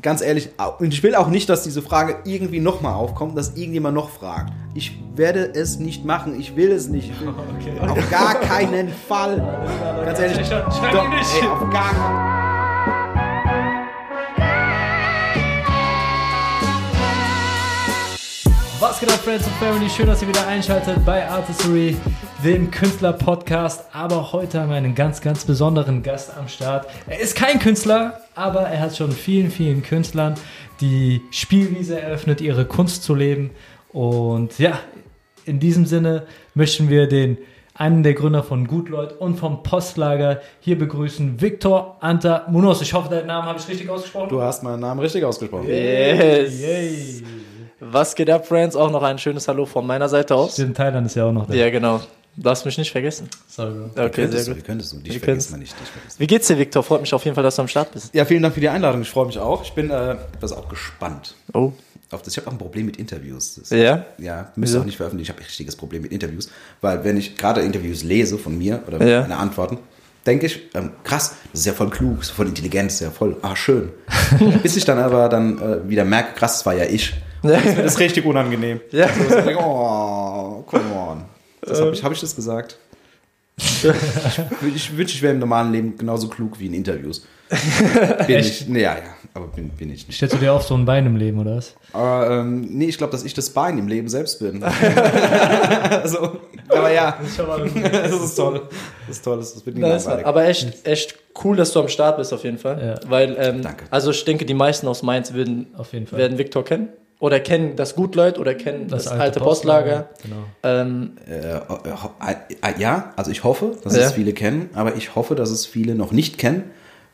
ganz ehrlich, und ich will auch nicht, dass diese Frage irgendwie nochmal aufkommt, dass irgendjemand noch fragt. Ich werde es nicht machen, ich will es nicht. Okay. Auf gar keinen Fall. Ganz ehrlich, Ich doch, nicht. ey, auf gar keinen Was geht ab, Friends und Family? Schön, dass ihr wieder einschaltet bei Artistry, dem Künstler-Podcast. Aber heute haben wir einen ganz, ganz besonderen Gast am Start. Er ist kein Künstler, aber er hat schon vielen, vielen Künstlern die Spielwiese eröffnet, ihre Kunst zu leben. Und ja, in diesem Sinne möchten wir den einen der Gründer von Gutleut und vom Postlager hier begrüßen, Viktor Anta Munoz. Ich hoffe, deinen Namen habe ich richtig ausgesprochen. Du hast meinen Namen richtig ausgesprochen. Yes. Yay. Was geht ab, Friends? Auch noch ein schönes Hallo von meiner Seite aus. Stimmt, Thailand ist ja auch noch da. Ja, genau. Darfst mich nicht vergessen. Sorry, Bro. Okay, könntest sehr gut. wie könntest du? Dich Wie vergisst man nicht. Dich. Wie geht's dir, Victor? Freut mich auf jeden Fall, dass du am Start bist. Ja, vielen Dank für die Einladung. Ich freue mich auch. Ich bin äh, etwas auch gespannt. Oh. Auf das. Ich habe auch ein Problem mit Interviews. Das, Ja? Ja, müsste Wieso? auch nicht veröffentlichen. Ich habe ein richtiges Problem mit Interviews, weil wenn ich gerade Interviews lese von mir oder Ja. meine Antworten, denke ich, ähm, krass, das ist ja voll klug, ist voll intelligent, ist ja voll, ah, schön. Bis ich dann aber dann äh, wieder merke, krass, das war ja ich. Das ist richtig unangenehm. Ja. So, ich denke, oh, come on. Das habe ich, hab ich das gesagt? ich ich wünsche, ich wäre im normalen Leben genauso klug wie in Interviews. Bin Echt? ich. Nee, ja, ja, aber bin, bin ich nicht. Stellst du dir auf so ein Bein im Leben, oder was? Aber ähm, nee, ich glaube, dass ich das Bein im Leben selbst bin. also, aber ja, das ist toll. Das ist toll, das ist wirklich Nice, langweilig. aber echt, echt cool, dass du am Start bist, auf jeden Fall. Ja. Weil, ähm, Danke. also ich denke, die meisten aus Mainz würden, Auf jeden Fall. werden Victor kennen. Oder kennen das Gutleut oder kennen das, alte, Postlager. Genau. Ähm, Äh, äh, ja, also ich hoffe, dass Ja. es viele kennen, aber ich hoffe, dass es viele noch nicht kennen,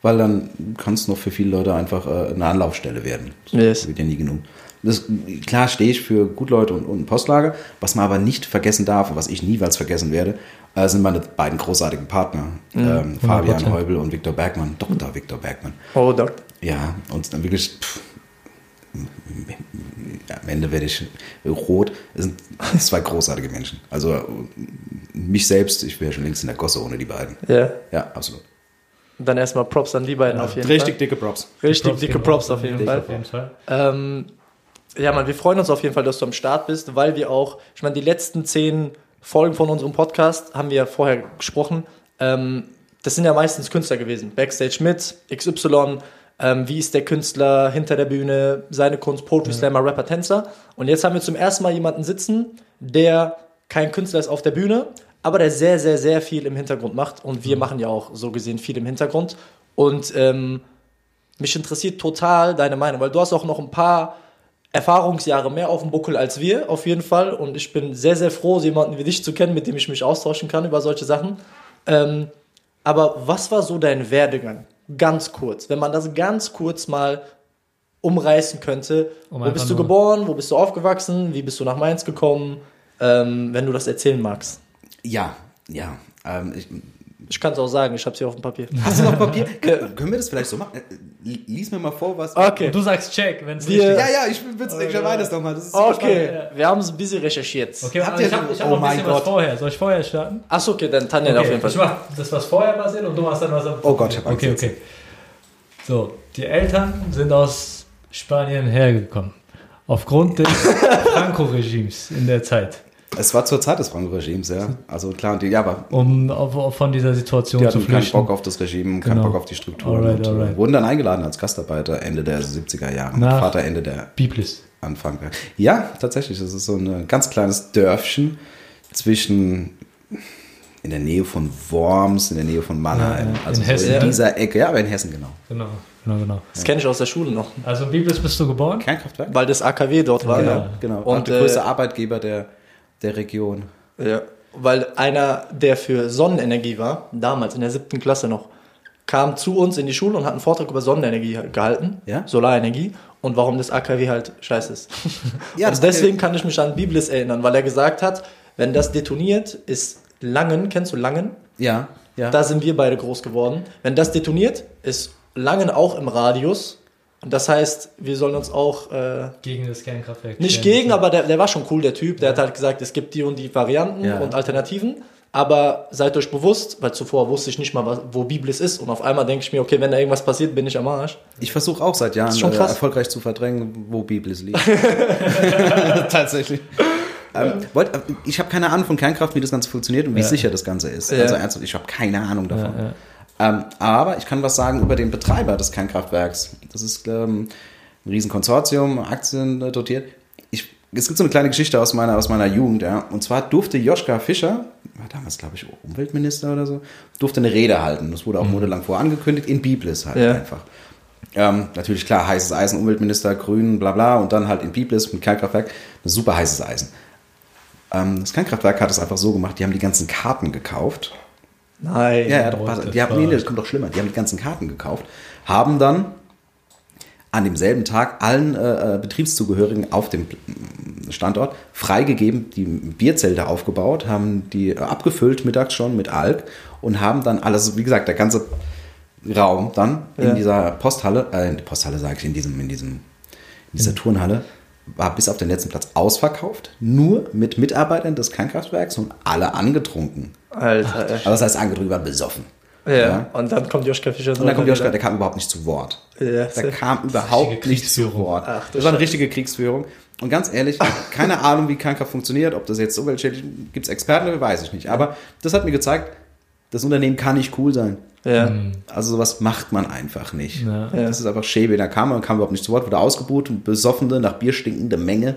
weil dann kann es noch für viele Leute einfach äh, eine Anlaufstelle werden. Das Yes. wird ja nie genug. Das, klar stehe ich für Gutleute und, und Postlager, was man aber nicht vergessen darf und was ich niemals vergessen werde, äh, sind meine beiden großartigen Partner, ähm, Fabian 100%. Heubel und Viktor Bergmann, Dr. Viktor Bergmann. oh, Doc. Ja, und dann wirklich, pff, am Ende werde ich rot. Es sind zwei großartige Menschen. Also mich selbst, ich wäre schon längst in der Gosse ohne die beiden. Ja. Ja, absolut. Dann erstmal Props an die beiden auf jeden Richtig Fall. dicke Props. Richtig Props dicke Props auf jeden Fall. Auf jeden Fall. Ähm, ja, Mann, wir freuen uns auf jeden Fall, dass du am Start bist, weil wir auch, ich meine, die letzten zehn Folgen von unserem Podcast haben wir ja vorher gesprochen. Ähm, das sind ja meistens Künstler gewesen. Backstage mit, XY, ähm, wie ist der Künstler hinter der Bühne, seine Kunst, Poetry Slammer, Rapper, Tänzer. Und jetzt haben wir zum ersten Mal jemanden sitzen, der kein Künstler ist auf der Bühne, aber der sehr, sehr, sehr viel im Hintergrund macht. Und wir machen ja auch so gesehen viel im Hintergrund. Und ähm, mich interessiert total deine Meinung, weil du hast auch noch ein paar Erfahrungsjahre mehr auf dem Buckel als wir, auf jeden Fall. Und ich bin sehr, sehr froh, jemanden wie dich zu kennen, mit dem ich mich austauschen kann über solche Sachen. Ähm, aber was war so dein Werdegang? Ganz kurz. Wenn man das ganz kurz mal umreißen könnte. Um wo bist du geboren? Wo bist du aufgewachsen? Wie bist du nach Mainz gekommen? Ähm, wenn du das erzählen magst. Ja, ja. Ähm, ich, Ich kann es auch sagen, ich habe sie auf dem Papier. hast du noch Papier? Können, wir das vielleicht so machen? Äh, Lies mir mal vor, was. Okay. Und du sagst Check, wenn es richtig Ja, ist. ja, ich will ich erweite das nochmal. Das ist Okay, spannend, wir haben es ein bisschen recherchiert. Okay, Habt ihr ich habe ich hab Oh noch ein mein bisschen was Gott. vorher. Soll ich vorher starten? Achso, okay, dann Tanja auf jeden ich Fall. mach das, was vorher passiert und du machst dann was am Oh Gott, ich hab Angst Okay, jetzt. okay. So, die Eltern sind aus Spanien hergekommen. Aufgrund des Franco-Regimes in der Zeit. Es war zur Zeit des Franco-Regimes, ja. Also klar, die, ja, aber Um auf, auf von dieser Situation die zu hatten keinen flüchten. Bock auf das Regime, keinen Genau. Bock auf die Strukturen. Alright, und, äh, alright. Wurden dann eingeladen als Gastarbeiter Ende der 70er Jahre. Nach- Mein Vater Ende der Biblis. Anfang. Ja, tatsächlich. Das ist so ein ganz kleines Dörfchen zwischen in der Nähe von Worms, in der Nähe von Mannheim. Ja, ja. Also In so Hessen. in dieser Ecke. Ja, aber in Hessen, genau. Genau, genau, genau. Das kenne ich aus der Schule noch, Also in Biblis bist du geboren? Kernkraftwerk? weil das AKW dort war. Genau, Ja. genau. Und, Und der größte äh, Arbeitgeber der, der Region. Ja. Weil einer, der für Sonnenenergie war, damals in der siebten Klasse noch, kam zu uns in die Schule und hat einen Vortrag über Sonnenenergie gehalten, Ja? Solarenergie und warum das AKW halt scheiße ist. Ja, und deswegen kann ich mich an Biblis erinnern, weil er gesagt hat, wenn das detoniert, ist Langen, kennst du Langen? Ja, ja. Da sind wir beide groß geworden. Wenn das detoniert, ist Langen auch im Radius. Und das heißt, wir sollen uns auch äh, Gegen das Kernkraftwerk. nicht stellen. gegen, aber der, der war schon cool, der Typ. Der hat halt gesagt, es gibt die und die Varianten Ja. und Alternativen. Aber seid euch bewusst, weil zuvor wusste ich nicht mal, was, wo Biblis ist. Und auf einmal denke ich mir, okay, wenn da irgendwas passiert, bin ich am Arsch. Ich versuche auch seit Jahren äh, erfolgreich zu verdrängen, wo Biblis liegt. Tatsächlich. Ähm, wollt, äh, ich habe keine Ahnung von Kernkraft, wie das Ganze funktioniert und wie Ja. sicher das Ganze ist. Ja. Also ernsthaft, ich habe keine Ahnung davon. Ähm, aber ich kann was sagen über den Betreiber des Kernkraftwerks. Das ist ähm, ein Riesenkonsortium, Aktien äh, dotiert. Ich, es gibt so eine kleine Geschichte aus meiner, aus meiner Jugend. Ja. Und zwar durfte Joschka Fischer, war damals glaube ich Umweltminister oder so, durfte eine Rede halten. Das wurde auch monatelang vorher angekündigt, in Biblis halt Ja. einfach. Ähm, natürlich klar, heißes Eisen, Umweltminister, Grün, bla bla und dann halt in Biblis mit Kernkraftwerk, ein super heißes Eisen. Ähm, das Kernkraftwerk hat es einfach so gemacht, die haben die ganzen Karten gekauft. Nein. Ja, ja, doch, die haben, nee, nee, das kommt doch schlimmer. Die haben die ganzen Karten gekauft, haben dann an demselben Tag allen äh, äh, Betriebszugehörigen auf dem Standort freigegeben, die Bierzelte aufgebaut, haben die äh, abgefüllt mittags schon mit Alk und haben dann alles, wie gesagt, der ganze Raum dann in Ja. dieser Posthalle, äh, in der Posthalle sage ich, in diesem, in diesem, in dieser Turnhalle, war bis auf den letzten Platz ausverkauft, nur mit Mitarbeitern des Kernkraftwerks und alle angetrunken. Alter, ey. Also das heißt, angetrunken waren besoffen. Ja. Ja. Und dann kommt Joschka Fischer. Und dann kommt Joschka, der kam überhaupt nicht zu Wort. Ja, Der kam überhaupt nicht zu. Wort. Ach, das war eine richtige Kriegsführung. Und ganz ehrlich, keine Ahnung, wie Kernkraft funktioniert, ob das jetzt umweltschädlich gibt es Experten, weiß ich nicht. Aber das hat mir gezeigt, das Unternehmen kann nicht cool sein. Ja. Also sowas macht man einfach nicht. Ja. Das ist einfach schäbe. Da kam man, kam überhaupt nicht zu Wort, wurde ausgebucht, besoffene, nach Bier stinkende Menge.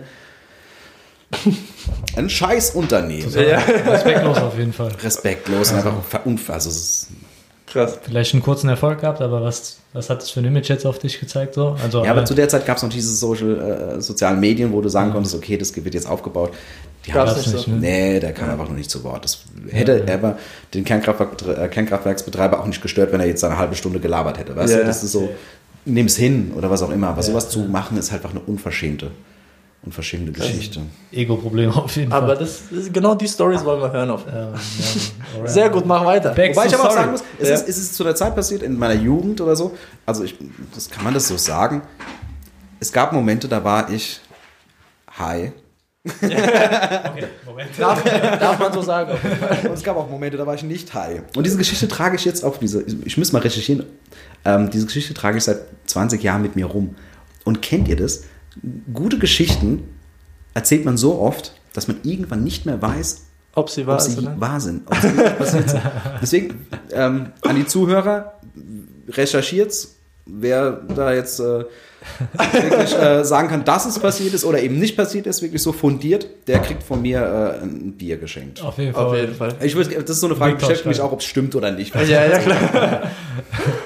Ein scheiß Unternehmen. Ja. Respektlos auf jeden Fall. Respektlos und einfach verunfassbar. Also es ist Krass. Vielleicht einen kurzen Erfolg gehabt, aber was, was hat das für ein Image jetzt auf dich gezeigt? So? Also, Ja, aber äh, zu der Zeit gab es noch diese Social, äh, sozialen Medien, wo du sagen konntest, okay, das wird jetzt aufgebaut. Die haben das nicht so. ne? Nee, der kam einfach noch nicht zu Wort. Das hätte Ja, ja. aber den Kernkraftwerk, äh, Kernkraftwerksbetreiber auch nicht gestört, wenn er jetzt eine halbe Stunde gelabert hätte. Weißt Ja, du, ja. das ist so, nimm's hin oder was auch immer. Aber Ja, sowas zu machen, ist halt einfach eine unverschämte, unverschämte Geschichte. Ego-Probleme auf jeden Aber Fall. das, das, genau die Stories wollen wir hören. Auf. Ja, ja, alright. Sehr gut, mach weiter. Back Wobei ich aber auch sagen muss, es, Ja. ist, es ist zu der Zeit passiert, in meiner Jugend oder so. Also, ich, das kann man das so sagen. Es gab Momente, da war ich high. Okay, Moment. Darf, darf man so sagen. Und es gab auch Momente, da war ich nicht high. Und diese Geschichte trage ich jetzt auf diese, ich muss mal recherchieren, ähm, diese Geschichte trage ich seit 20 Jahren mit mir rum. Und kennt ihr das? Gute Geschichten erzählt man so oft, dass man irgendwann nicht mehr weiß, Ob sie wahr ob ist, sie oder? wahr sind. Ob sie passiert sind. Deswegen ähm, an die Zuhörer, recherchiert's, wer da jetzt äh, wirklich äh, sagen kann, dass es passiert ist oder eben nicht passiert ist, wirklich so fundiert, der kriegt von mir äh, ein Bier geschenkt. Auf jeden Fall. Auf jeden Fall. Ich würde, das ist so eine Frage, Victor beschäftigt mich auch, ob es stimmt oder nicht. Ja, ja, klar.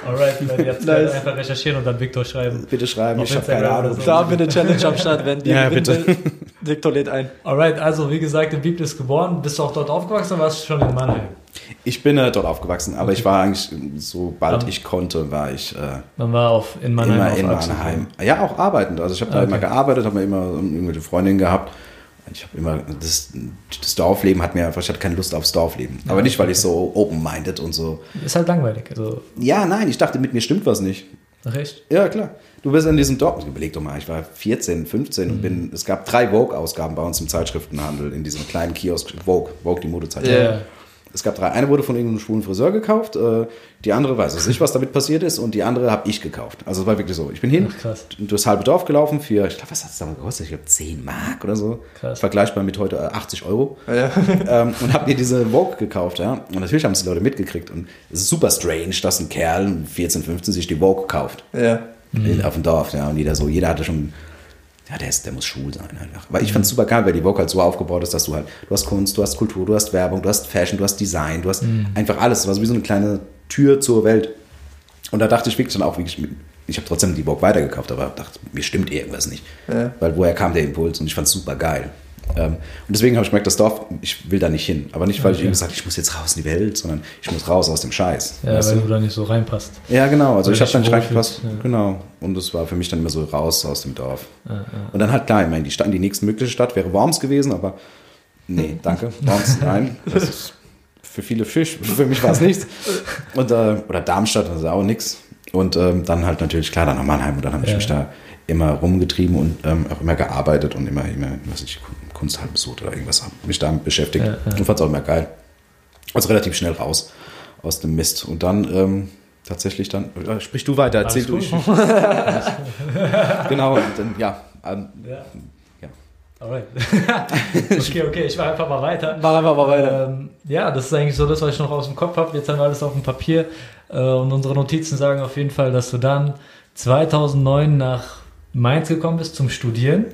Alright, dann jetzt Nice. einfach recherchieren und dann Victor schreiben. Bitte schreiben, Auf ich habe keine Ahnung. so. Da haben wir eine Challenge am Start, wenn die Ja, bitte. will. Victor lädt ein. Alright, also wie gesagt, in Biblis geboren. Bist du auch dort aufgewachsen oder warst du schon in Mannheim? Ich bin äh, dort aufgewachsen, aber ich war eigentlich, sobald Ähm. ich konnte, war ich äh, Man war auf, in Mannheim immer in. Mannheim. Ja, auch arbeitend. Also ich habe da Okay. immer gearbeitet, habe immer irgendwelche Freundinnen gehabt. Ich habe immer, das, das Dorfleben hat mir einfach, ich hatte keine Lust aufs Dorfleben. Aber nicht, weil ich so open-minded und so. Ist halt langweilig. Also, Ja, nein, ich dachte, mit mir stimmt was nicht. ach echt? Ja, klar. Du bist in diesem Dorf, überleg doch mal, ich war 14, 15 Mhm. und bin, es gab drei Vogue-Ausgaben bei uns im Zeitschriftenhandel, in diesem kleinen Kiosk, Vogue, Vogue, die Modezeit. Ja. Es gab drei. Eine wurde von irgendeinem schwulen Friseur gekauft, äh, die andere weiß ich nicht, was damit passiert ist und die andere habe ich gekauft. Also es war wirklich so. Ich bin hin, Ach, krass. durchs halbe Dorf gelaufen für, ich glaube, was hat es damals gekostet? Ich glaube 10 Mark oder so. Krass. Vergleichbar mit heute äh, 80 Euro. Ja. ähm, und habe mir diese Vogue gekauft, ja. Und natürlich haben es die Leute mitgekriegt. Und es ist super strange, dass ein Kerl, 14, 15, sich die Vogue kauft. Ja. In, auf dem Dorf, ja. Und jeder so, jeder hatte schon, ja, der, ist, der muss schwul sein einfach. Aber ich fand es super geil, weil die Vogue halt so aufgebaut ist, dass du halt, du hast Kunst, du hast Kultur, du hast Werbung, du hast Fashion, du hast Design, du hast einfach alles. Es war so wie so eine kleine Tür zur Welt. Und da dachte ich wirklich dann auch, wirklich, ich habe trotzdem die Vogue weitergekauft, aber dachte, mir stimmt irgendwas nicht. Ja. Weil woher kam der Impuls? Und ich fand es super geil. Ähm, und deswegen habe ich gemerkt, das Dorf, ich will da nicht hin. Aber nicht, weil ich Okay. irgendwie gesagt ich muss jetzt raus in die Welt, sondern ich muss raus aus dem Scheiß. Ja, weil du? du da nicht so reinpasst. Ja, genau. Also Weil ich habe dann nicht reingepasst. ja. Genau. Und das war für mich dann immer so raus aus dem Dorf. Und dann halt klar, ich meine, die, Stadt, die nächstmögliche Stadt wäre Worms gewesen, aber nee, danke. Worms, nein. Das ist für viele Fisch. Für mich war es nichts. Und, äh, oder Darmstadt, das ist auch nichts. Und ähm, dann halt natürlich klar, dann nach Mannheim. Und dann habe ich Ja. mich da immer rumgetrieben und ähm, auch immer gearbeitet und immer, immer, was ich, Kunsthallen besucht oder irgendwas, hab mich damit beschäftigt Ja, ja. und fand es auch immer geil. Also relativ schnell raus aus dem Mist. Und dann ähm, tatsächlich dann, äh, sprich du weiter, erzähl du. Ich, genau, dann, ja. Ähm, Ja. Ja. Alright. okay, okay, ich mache einfach mal weiter. Mach einfach mal weiter. Ähm, ja, das ist eigentlich so das, was ich noch aus dem Kopf habe. Jetzt haben wir alles auf dem Papier. Äh, und unsere Notizen sagen auf jeden Fall, dass du dann 2009 nach Mainz gekommen bist zum Studieren.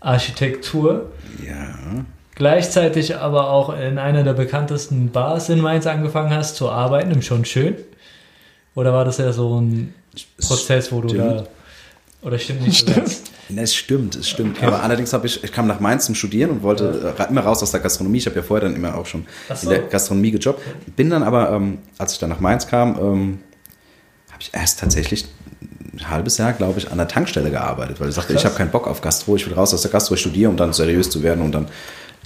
Architektur. ja. Gleichzeitig aber auch in einer der bekanntesten Bars in Mainz angefangen hast zu arbeiten, im Schon Schön. Oder war das ja so ein Prozess, wo du Stimmt. da. Oder stimmt nicht so ganz? Ne, Es stimmt, es stimmt. Aber allerdings habe ich, ich kam nach Mainz zum Studieren und wollte äh, immer raus aus der Gastronomie. Ich habe ja vorher dann immer auch schon so. in der Gastronomie gejobbt. Bin dann aber, ähm, als ich dann nach Mainz kam, ähm, habe ich erst tatsächlich ein halbes Jahr, glaube ich, an der Tankstelle gearbeitet, weil ich sagte, krass. ich habe keinen Bock auf Gastro, ich will raus aus der Gastro, ich studiere, um dann seriös zu werden und dann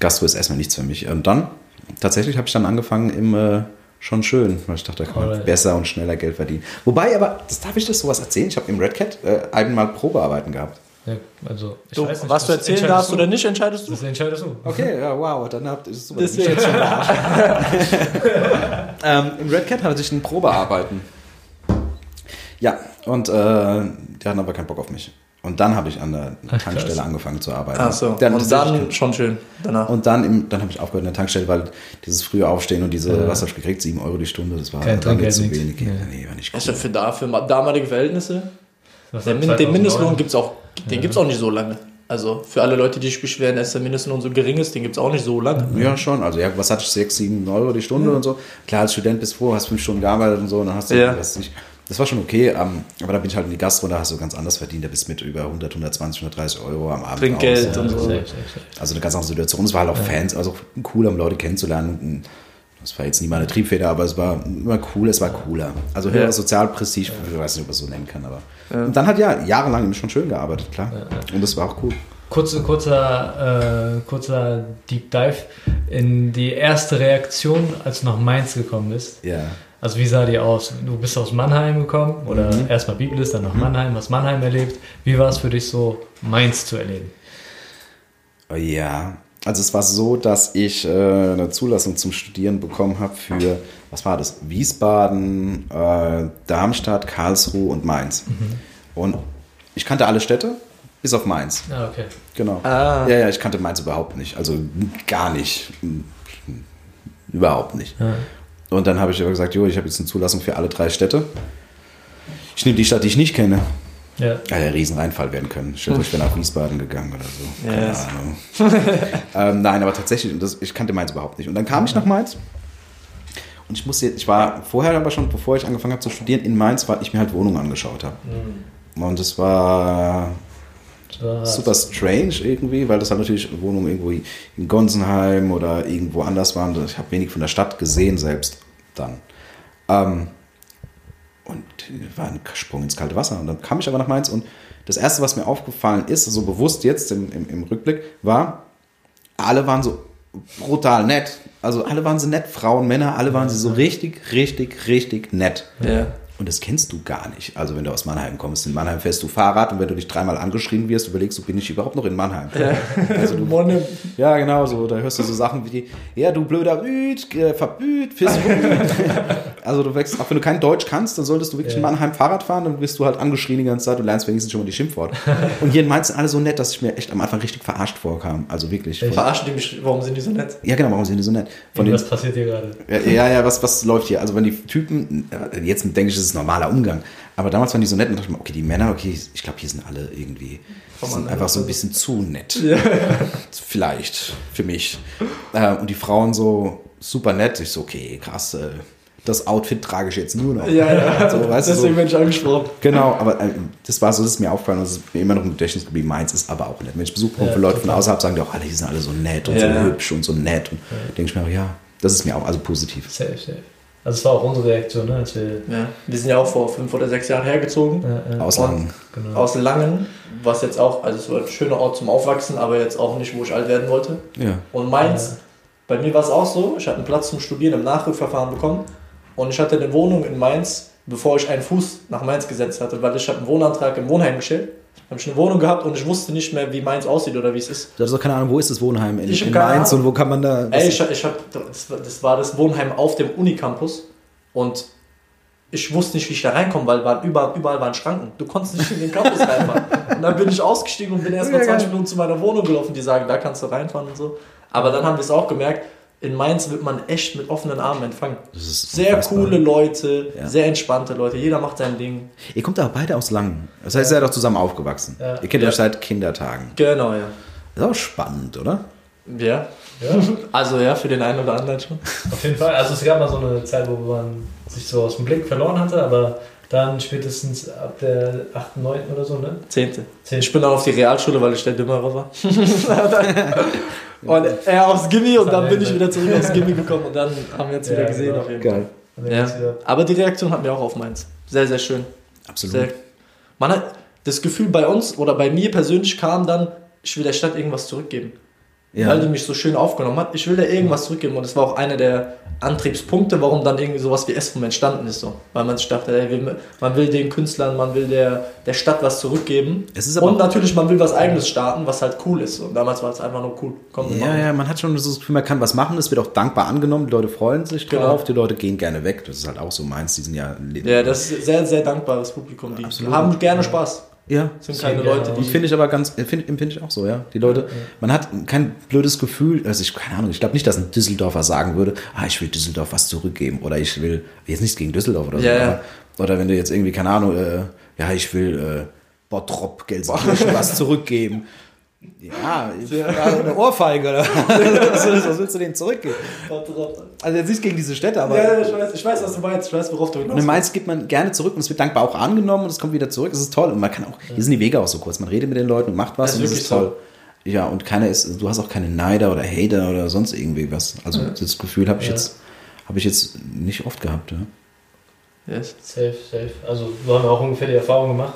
Gastro ist erstmal nichts für mich. Und dann, tatsächlich habe ich dann angefangen im äh, schon schön, weil ich dachte, da kann man Alright. besser und schneller Geld verdienen. Wobei, aber, das darf ich das sowas erzählen? Ich habe im Red Cat äh, einmal Probearbeiten gehabt. Ja, also, ich Du, weiß nicht, was du erzählen darfst du. oder nicht, entscheidest du. Das entscheidest du. Okay, ja, wow, dann habt ihr es super. Deswegen. Ähm, Im Red Cat hatte ich ein Probearbeiten. Ja, und äh, die hatten aber keinen Bock auf mich. Und dann habe ich an der Ach, Tankstelle krass. angefangen zu arbeiten. Ach so. Dann, und dann schon schön. Danach. und dann, im, dann habe ich aufgehört in der Tankstelle, weil dieses frühe Aufstehen und diese, Ja. was habe ich gekriegt? 7 Euro die Stunde, das war, Kein Trinkgeld, zu wenig. Ja. Nee, war nicht ist cool. ja für, da, für damalige Verhältnisse. Der, den 2009? Mindestlohn gibt es auch, den gibt's auch nicht so lange. Also für alle Leute, die sich beschweren, dass der Mindestlohn so gering ist, den gibt es auch nicht so lange. Ja, schon. Also, ja, was hatte ich? 6, 7 Euro die Stunde und so. Klar, als Student bist du froh, hast fünf Stunden gearbeitet und so, und dann hast du Ja. das nicht. Das war schon okay, ähm, aber da bin ich halt in die Gastro, da hast du ganz anders verdient. Da bist du mit über 100, 120, 130 Euro am Abend Trinkgeld und so. Also eine ganz andere Situation. Es war halt auch Fans, also cool, um Leute kennenzulernen. Das war jetzt nie meine Triebfeder, aber es war immer cool, es war cooler. Also höheres Ja. Sozialprestige, ich weiß nicht, ob man es so nennen kann, aber. Und dann hat ja jahrelang schon schön gearbeitet, klar. Und das war auch cool. Kurze, kurzer, äh, kurzer Deep Dive in die erste Reaktion, als du nach Mainz gekommen bist. Ja. Also wie sah die aus? Du bist aus Mannheim gekommen oder Mhm. erstmal Biblis, dann nach Mannheim, hast Mannheim erlebt. Wie war es für dich so, Mainz zu erleben? Oh Ja, also es war so, dass ich äh, eine Zulassung zum Studieren bekommen habe für, was war das? Wiesbaden, äh, Darmstadt, Karlsruhe und Mainz. Und ich kannte alle Städte, bis auf Mainz. Ah, okay. Genau. Ah. Ja, ja, ich kannte Mainz überhaupt nicht. Also gar nicht. Überhaupt nicht. Ja. Und dann habe ich aber gesagt, jo, ich habe jetzt eine Zulassung für alle drei Städte. Ich nehme die Stadt, die ich nicht kenne. Ja. Ja, der Riesenreinfall werden können. Stellt euch, ich wäre nach Wiesbaden gegangen oder so. Keine Yes. Ahnung. ähm, nein, aber tatsächlich, das, ich kannte Mainz überhaupt nicht. Und dann kam ich nach Mainz. Und ich musste, ich war vorher aber schon, bevor ich angefangen habe zu studieren, in Mainz, weil ich mir halt Wohnungen angeschaut habe. Und es war War super strange irgendwie, weil das halt natürlich Wohnungen irgendwo in Gonsenheim oder irgendwo anders waren. Ich habe wenig von der Stadt gesehen selbst dann. Ähm, und war ein Sprung ins kalte Wasser. Und dann kam ich aber nach Mainz und das Erste, was mir aufgefallen ist, so bewusst jetzt im, im, im Rückblick, war, alle waren so brutal nett. Also alle waren so nett, Frauen, Männer, alle waren sie so richtig, richtig, richtig nett. Ja. Und das kennst du gar nicht. Also wenn du aus Mannheim kommst, in Mannheim fährst du Fahrrad und wenn du dich dreimal angeschrien wirst, überlegst du, bin ich überhaupt noch in Mannheim? Also du. Ja, genau, so. Da hörst du so Sachen wie ja, du blöder Büt, äh, verbüt, Fisk. also du wächst, auch wenn du kein Deutsch kannst, dann solltest du wirklich in Mannheim Fahrrad fahren, dann wirst du halt angeschrien die ganze Zeit und lernst wenigstens schon mal die Schimpfworte. Und hier in Mainz sind alle so nett, dass ich mir echt am Anfang richtig verarscht vorkam. Also wirklich. Verarschen die mich, warum sind die so nett? ja, genau, warum sind die so nett? Von den, was passiert hier gerade? ja, ja, ja, was, was läuft hier? Also wenn die Typen, äh, jetzt denke ich, das ist normaler Umgang, aber damals waren die so nett und dachte ich mir, okay, die Männer, okay, ich glaube, hier sind alle irgendwie, sind einfach so ein bisschen zu nett. Vielleicht, für mich. Äh, und die Frauen so super nett. Ich so, okay, krass, äh, das Outfit trage ich jetzt nur noch. Ja, ja. So, weißt du, Deswegen so, bin ich angesprochen. genau, aber äh, das war so, das ist mir aufgefallen und das ist mir immer noch im Gedächtnis geblieben. Meins ist aber auch nett. Wenn ich Besuch bekomme von Leuten von außerhalb, sagen die auch, alle, die sind alle so nett und Ja, so ja. hübsch und so nett. Und denke ich mir auch, ja, das ist mir auch, also positiv. Safe, safe. Also es war auch unsere Reaktion, ne? Als wir, Ja. Wir sind ja auch vor fünf oder sechs Jahren hergezogen. äh, äh, Auslangen. genau. Aus Langen, was jetzt auch, also es war ein schöner Ort zum Aufwachsen, aber jetzt auch nicht, wo ich alt werden wollte. Ja. Und Mainz, bei mir war es auch so, ich hatte einen Platz zum Studieren im Nachrückverfahren bekommen und ich hatte eine Wohnung in Mainz bevor ich einen Fuß nach Mainz gesetzt hatte, weil ich habe einen Wohnantrag im Wohnheim gestellt. Habe ich eine Wohnung gehabt und ich wusste nicht mehr, wie Mainz aussieht oder wie es ist. Du hast doch keine Ahnung, wo ist das Wohnheim? In, Ich in Mainz und wo kann man da. Ey, ich, ich hab, das, war- das war das Wohnheim auf dem Unicampus und ich wusste nicht, wie ich da reinkomme, weil waren überall, überall waren Schranken. Du konntest nicht in den Campus reinfahren. Und dann bin ich ausgestiegen und bin erst mal Ja, 20 geil. Minuten zu meiner Wohnung gelaufen, die sagen, da kannst du reinfahren und so. Aber dann haben wir es auch gemerkt, in Mainz wird man echt mit offenen Armen empfangen. Das ist Sehr unfassbar. coole Leute, Ja. sehr entspannte Leute, jeder macht sein Ding. Ihr kommt aber beide aus Langen. Das heißt, ihr seid doch zusammen aufgewachsen. Ja. Ihr kennt Ja. euch seit Kindertagen. Genau, ja. Das ist auch spannend, oder? Ja. Ja, Also ja, für den einen oder anderen schon. auf jeden Fall. Also es gab mal so eine Zeit, wo man sich so aus dem Blick verloren hatte, aber dann spätestens ab der 8., 9. oder so, ne? Zehnte. Zehnte. Ich bin dann auf die Realschule, weil ich der Dümmere war. und er aufs Gimmi und dann bin ich wieder zurück aufs Gimmi gekommen und dann haben wir uns Ja, wieder gesehen genau. auf jeden Fall. Geil. Ja. Aber die Reaktion hatten wir auch auf Mainz. Sehr, sehr schön. Absolut. Sehr, man hat das Gefühl bei uns oder bei mir persönlich kam dann, ich will der Stadt irgendwas zurückgeben. Ja. Weil die mich so schön aufgenommen hat. Ich will da irgendwas zurückgeben und das war auch einer der Antriebspunkte, warum dann irgendwie sowas wie S-Vom entstanden ist. So. Weil man sich dachte, ey, man will den Künstlern, man will der, der Stadt was zurückgeben. Und natürlich, man will was eigenes starten, was halt cool ist. Und damals war es einfach nur cool. Komm, Ja, ja, man hat schon so das Gefühl, man kann was machen, es wird auch dankbar angenommen, die Leute freuen sich Genau. drauf, die Leute gehen gerne weg. Das ist halt auch so meins, die sind ja. ja, das ist sehr, sehr dankbares Publikum. Die Absolut. haben gerne Spaß. Ja, Das sind keine Leute. Die finde ich aber ganz, empfinde empfinde ich auch so, ja. Die Leute, man hat kein blödes Gefühl, also ich, keine Ahnung, ich glaube nicht, dass ein Düsseldorfer sagen würde, ah, ich will Düsseldorf was zurückgeben oder ich will, jetzt nichts gegen Düsseldorf oder so, Ja, ja. aber, oder wenn du jetzt irgendwie, keine Ahnung, äh, ja, ich will äh, Bottrop, Gelsenkirchen was zurückgeben. Ja, ich, ja, eine Ohrfeige oder was, was willst du denen zurückgeben? Also jetzt nicht gegen diese Städte, aber Ja, ich weiß, ich weiß, was du meinst. Ich weiß, worauf du und in hinaus Mainz gibt man gerne zurück und es wird dankbar auch angenommen und es kommt wieder zurück. Es ist toll und man kann auch, hier sind die Wege auch so kurz. Man redet mit den Leuten und macht was Das und es ist toll. Ja, und keiner ist, du hast auch keine Neider oder Hater oder sonst irgendwie was. Also das Gefühl habe ich Ja. jetzt, habe ich jetzt nicht oft gehabt. Ja. Yes. Safe, safe. Also wir haben auch ungefähr die Erfahrung gemacht.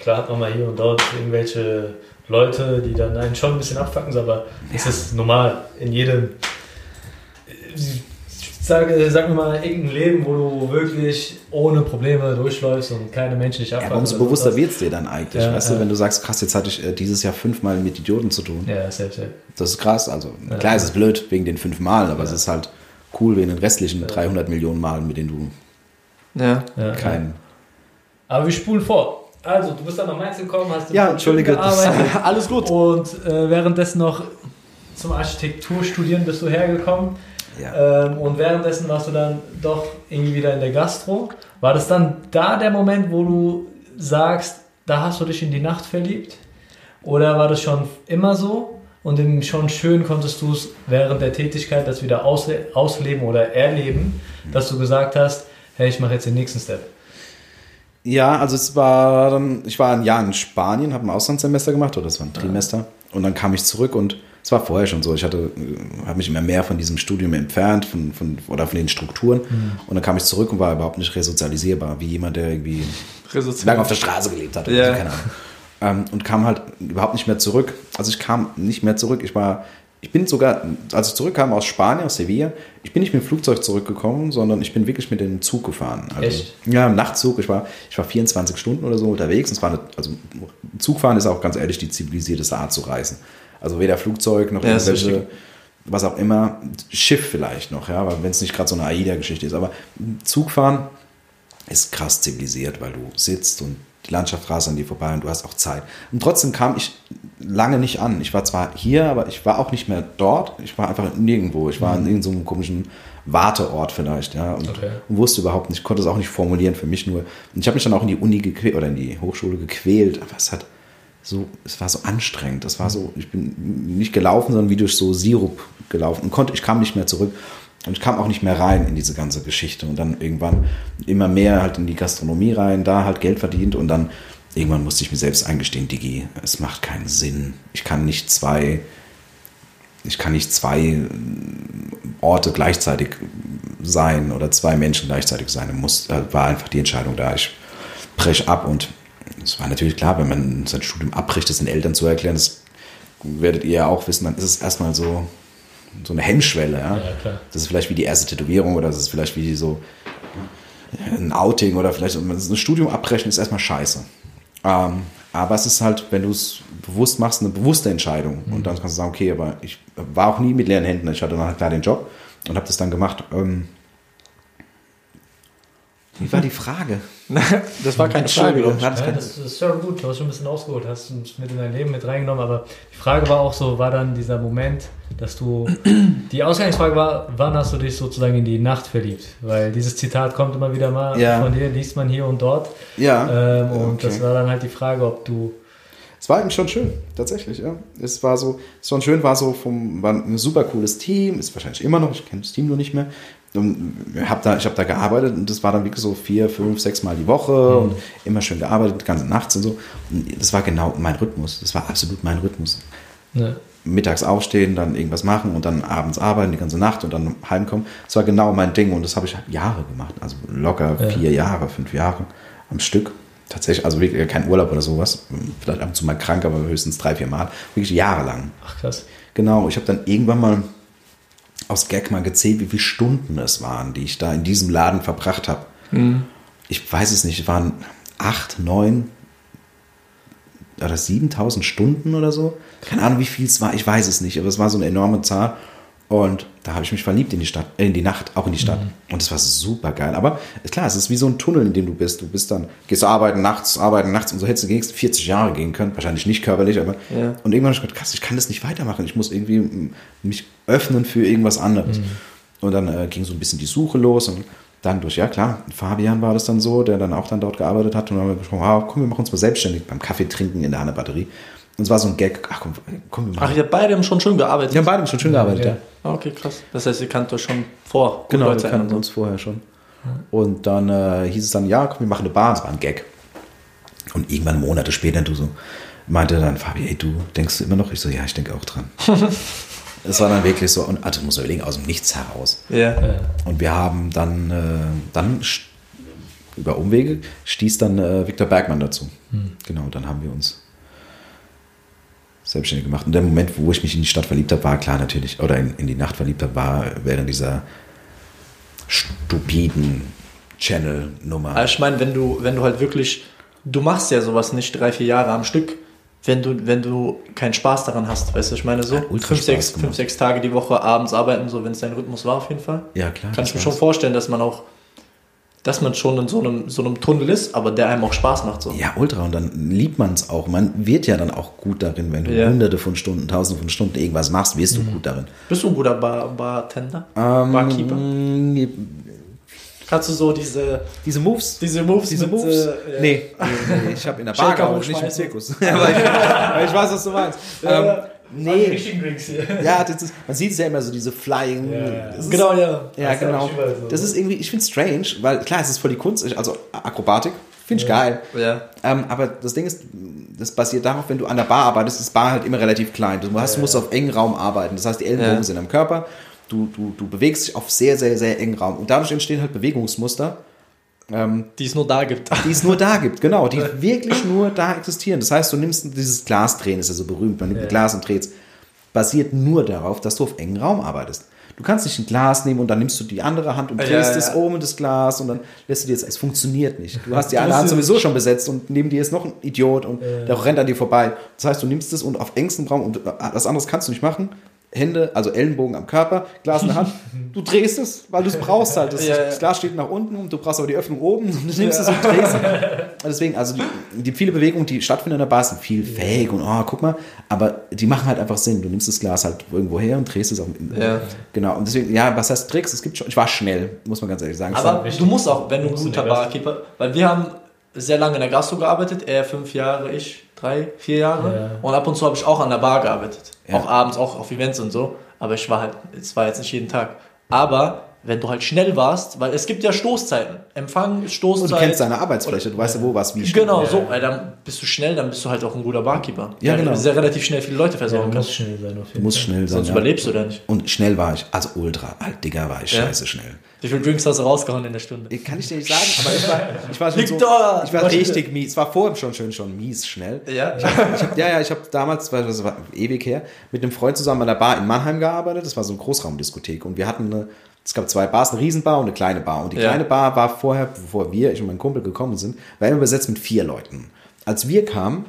Klar hat man mal hier und dort irgendwelche Leute, die dann einen schon ein bisschen abfacken, aber es ist normal in jedem. Sag, sag mir mal irgendein Leben, wo du wirklich ohne Probleme durchläufst und keine Menschen dich Ja, abfacken. aber umso bewusster wird es dir dann eigentlich, Ja, weißt du, ja. wenn du sagst, krass, jetzt hatte ich äh, dieses Jahr fünfmal mit Idioten zu tun. Ja, safe, safe. Das ist krass. Also Ja. klar, es ist blöd wegen den fünf Malen, aber Ja. es ist halt cool wegen den restlichen 300 Millionen Malen, mit denen du Ja. Ja, keinen. Aber wir spulen vor. Also, du bist dann nach Mainz gekommen, hast Ja, entschuldige, das-. Alles gut. Und äh, währenddessen noch zum Architekturstudieren bist du hergekommen. Ja. Ähm, und währenddessen warst du dann doch irgendwie wieder in der Gastro. War das dann da der Moment, wo du sagst, da hast du dich in die Nacht verliebt? Oder war das schon immer so? Und im schon schön konntest du es während der Tätigkeit das wieder ausle ausleben oder erleben, dass du gesagt hast, hey, ich mache jetzt den nächsten Step. Ja, also es war dann, ich war ein Jahr in Spanien, habe ein Auslandssemester gemacht, oder das war ein Trimester. Und dann kam ich zurück und es war vorher schon so. Ich hatte, habe mich immer mehr von diesem Studium entfernt, von, von, oder von den Strukturen. Und dann kam ich zurück und war überhaupt nicht resozialisierbar, wie jemand, der irgendwie lange auf der Straße gelebt hat. Ja. so, keine Ahnung. Ähm, und kam halt überhaupt nicht mehr zurück. Also ich kam nicht mehr zurück. Ich war, ich bin sogar, als ich zurückkam aus Spanien, aus Sevilla, ich bin nicht mit dem Flugzeug zurückgekommen, sondern ich bin wirklich mit dem Zug gefahren. Also, Echt? Ja, im Nachtzug. Ich war, ich war 24 Stunden oder so unterwegs. Und es war eine, also Zugfahren ist auch ganz ehrlich die zivilisierteste Art zu reisen. Also weder Flugzeug noch Ja, irgendwelche, was auch immer, Schiff vielleicht noch, ja, wenn es nicht gerade so eine AIDA-Geschichte ist. Aber Zugfahren ist krass zivilisiert, weil du sitzt und die Landschaft rast an dir vorbei und du hast auch Zeit. Und trotzdem kam ich lange nicht an. Ich war zwar hier, aber ich war auch nicht mehr dort. Ich war einfach nirgendwo. Ich war in irgendeinem komischen Warteort vielleicht, ja, und, Okay. und wusste überhaupt nicht, konnte es auch nicht formulieren für mich nur. Und ich habe mich dann auch in die Uni gequält oder in die Hochschule gequält, aber es hat so, es war so anstrengend. Das war so, ich bin nicht gelaufen, sondern wie durch so Sirup gelaufen und konnte, ich kam nicht mehr zurück. Und ich kam auch nicht mehr rein in diese ganze Geschichte. Und dann irgendwann immer mehr halt in die Gastronomie rein, da halt Geld verdient. Und dann irgendwann musste ich mir selbst eingestehen, Digi, es macht keinen Sinn. Ich kann nicht zwei, ich kann nicht zwei äh, Orte gleichzeitig sein oder zwei Menschen gleichzeitig sein. Muss, da war einfach die Entscheidung da. Ich brech ab und es war natürlich klar, wenn man sein Studium abbricht, das den Eltern zu erklären, das werdet ihr ja auch wissen, dann ist es erstmal so, so eine Hemmschwelle. Ja? Ja. Das ist vielleicht wie die erste Tätowierung oder das ist vielleicht wie so, ein Outing oder vielleicht ein Studium abbrechen ist erstmal scheiße. Ähm, aber es ist halt, wenn du es bewusst machst, eine bewusste Entscheidung. Und dann kannst du sagen, okay, aber ich war auch nie mit leeren Händen. Ich hatte dann halt klar den Job und habe das dann gemacht. Ähm, wie war die Frage? das war keine Frage. Entschuldigung, Ja, das ist ja gut, du hast schon ein bisschen ausgeholt, hast uns mit in dein Leben mit reingenommen, aber die Frage war auch so, war dann dieser Moment, dass du, die Ausgangsfrage war, wann hast du dich sozusagen in die Nacht verliebt? Weil dieses Zitat kommt immer wieder mal Ja. von dir, liest man hier und dort. Ja. Ähm, und Okay. das war dann halt die Frage, ob du, Es war eben schon schön, tatsächlich, ja. Es war so, es war schön, war so vom, war ein super cooles Team, ist wahrscheinlich immer noch, ich kenne das Team nur nicht mehr. Hab da, ich habe da gearbeitet und das war dann wirklich so vier, fünf, sechs Mal die Woche und immer schön gearbeitet, ganze nachts und so. Und das war genau mein Rhythmus. Das war absolut mein Rhythmus. ne, Mittags aufstehen, dann irgendwas machen und dann abends arbeiten die ganze Nacht und dann heimkommen. Das war genau mein Ding und das habe ich Jahre gemacht. Also locker Ja. vier Jahre, fünf Jahre am Stück. Tatsächlich, also wirklich kein Urlaub oder sowas. Vielleicht ab und zu mal krank, aber höchstens drei, vier Mal. Wirklich jahrelang. ach krass, Genau, ich habe dann irgendwann mal aus Gag mal gezählt, wie viele Stunden es waren, die ich da in diesem Laden verbracht habe. Ich weiß es nicht, es waren acht, neun oder 7000 Stunden oder so. Keine Ahnung, wie viel es war, ich weiß es nicht, aber es war so eine enorme Zahl. Und da habe ich mich verliebt in die Stadt, äh, in die Nacht, auch in die Stadt. Und es war super geil. Aber ist klar, es ist wie so ein Tunnel, in dem du bist. Du bist dann, gehst du arbeiten nachts, arbeiten nachts und so hättest du nächsten 40 Jahre gehen können. Wahrscheinlich nicht körperlich, aber. Ja. Und irgendwann habe ich gedacht, krass, ich kann das nicht weitermachen. Ich muss irgendwie mich öffnen für irgendwas anderes. Und dann äh, ging so ein bisschen die Suche los und dann durch, ja klar, Fabian war das dann so, der dann auch dann dort gearbeitet hat und dann haben wir gesprochen, ah, komm, wir machen uns mal selbstständig beim Kaffee trinken in der Hanne Batterie. Und es war so ein Gag, ach komm, komm wir Ach, machen. ihr habt beide schon schon gearbeitet. Wir haben beide schon schön gearbeitet, Ja. ja. Okay, krass. Das heißt, ihr kannt euch schon vor. Genau, wir Leute kannten und so. uns vorher schon. Und dann äh, hieß es dann, ja, komm, wir machen eine Bar. Das war ein Gag. Und irgendwann Monate später, du so, meinte dann Fabi, ey, du denkst du immer noch? Ich so, ja, ich denke auch dran. Es war dann wirklich so, und also muss man überlegen, aus dem Nichts heraus. Ja. Und wir haben dann, äh, dann über Umwege stieß dann äh, Viktor Bergmann dazu. Genau, dann haben wir uns selbstständig gemacht. Und der Moment, wo ich mich in die Stadt verliebt habe, war klar natürlich, oder in, in die Nacht verliebt habe, war während dieser stupiden Channel-Nummer. Aber ich meine, wenn du, wenn du halt wirklich, du machst ja sowas nicht drei, vier Jahre am Stück, wenn du, wenn du keinen Spaß daran hast, weißt du, ich meine so, fünf, sechs, fünf, sechs Tage die Woche abends arbeiten, so wenn es dein Rhythmus war auf jeden Fall. ja, klar. Kann ich mir schon vorstellen, dass man auch, dass man schon in so einem, so einem Tunnel ist, aber der einem auch Spaß macht so. Ja, ultra. Und dann liebt man es auch. Man wird ja dann auch gut darin, wenn du Ja. hunderte von Stunden, tausende von Stunden irgendwas machst, wirst du gut darin. Bist du ein guter Bar, Bartender? Ähm, Barkeeper? Kannst du so diese, Diese Moves. diese Moves Diese mit, Moves? äh, ja. nee, nee, nee, ich habe in der Bar gearbeitet, nicht im hochschmeißen. Zirkus. aber, ich, weiß, was du meinst. Ja, ähm, nee, richtigen Drinks hier. ja, das ist, man sieht es ja immer so, diese Flying. Ja, ja. ist, Genau, ja. Ja, Das ist genau. so. Das ist irgendwie, ich finde es strange, weil klar, es ist voll die Kunst, also Akrobatik, finde ich geil. Ja. Ähm, aber das Ding ist, das basiert darauf, wenn du an der Bar arbeitest, ist Bar halt immer relativ klein. Du, hast, du musst auf engen Raum arbeiten. Das heißt, die Ellenbogen Ja. sind am Körper. Du, du, du bewegst dich auf sehr, sehr, sehr engen Raum. Und dadurch entstehen halt Bewegungsmuster, ähm, Die es nur da gibt. die es nur da gibt. Genau, die wirklich nur da existieren. Das heißt, du nimmst dieses Glasdrehen, ist ja so berühmt, man nimmt ein Glas und dreht es. Basiert nur darauf, dass du auf engen Raum arbeitest. Du kannst nicht ein Glas nehmen und dann nimmst du die andere Hand und Ja, drehst ja, es ja. um das Glas und dann lässt du dir jetzt, es funktioniert nicht. Du hast die musst Hand sowieso schon besetzt und neben dir ist noch ein Idiot und der rennt an dir vorbei. Das heißt, du nimmst es und auf engstem Raum und was anderes kannst du nicht machen. Hände, also Ellenbogen am Körper, Glas in der Hand. Du drehst es, weil du es brauchst halt. Das, Ja, ja. das Glas steht nach unten und du brauchst aber die Öffnung oben. Und du nimmst es und drehst es. Und Deswegen, also die, die viele Bewegungen, die stattfinden in der Bar, sind viel fake und oh, guck mal, aber die machen halt einfach Sinn. Du nimmst das Glas halt irgendwo her und drehst es auch. Ja. Genau. Und deswegen, ja, was heißt Tricks? Es gibt schon, ich war schnell, muss man ganz ehrlich sagen. Aber du musst auch, wenn du ein guter Barkeeper, weil wir haben sehr lange in der Gastro gearbeitet, er fünf Jahre, ich drei, vier Jahre. Ja. Und ab und zu habe ich auch an der Bar gearbeitet. Ja. Auch abends, auch auf Events und so. Aber ich war halt, es war jetzt nicht jeden Tag. Aber wenn du halt schnell warst, weil es gibt ja Stoßzeiten. Empfang, Stoßzeit. und du kennst deine Arbeitsfläche, du weißt ja, wo was wie steht. Genau, so. Weil dann bist du schnell, dann bist du halt auch ein guter Barkeeper. Ja, der genau. sehr relativ schnell viele Leute Ja, versorgen du kann. musst schnell sein auf jeden Du musst Fall. schnell sein. Sonst ja. überlebst du da nicht. Und schnell war ich, also ultra alt, Digga, war ich Ja. scheiße schnell. Wie viele Drinks hast du rausgehauen in der Stunde? Kann ich dir nicht sagen, aber ich war, ich war schon so, ich war richtig mies. Es war vorher schon schön, schon mies schnell. Ja. Ich hab, ja, ja, ich habe damals, das war ewig her, mit einem Freund zusammen an der Bar in Mannheim gearbeitet. Das war so eine Großraumdiskothek. Und wir hatten eine, es gab zwei Bars, eine Riesenbar und eine kleine Bar. Und die Ja. kleine Bar war vorher, bevor wir, ich und mein Kumpel gekommen sind, war immer besetzt mit vier Leuten. Als wir kamen,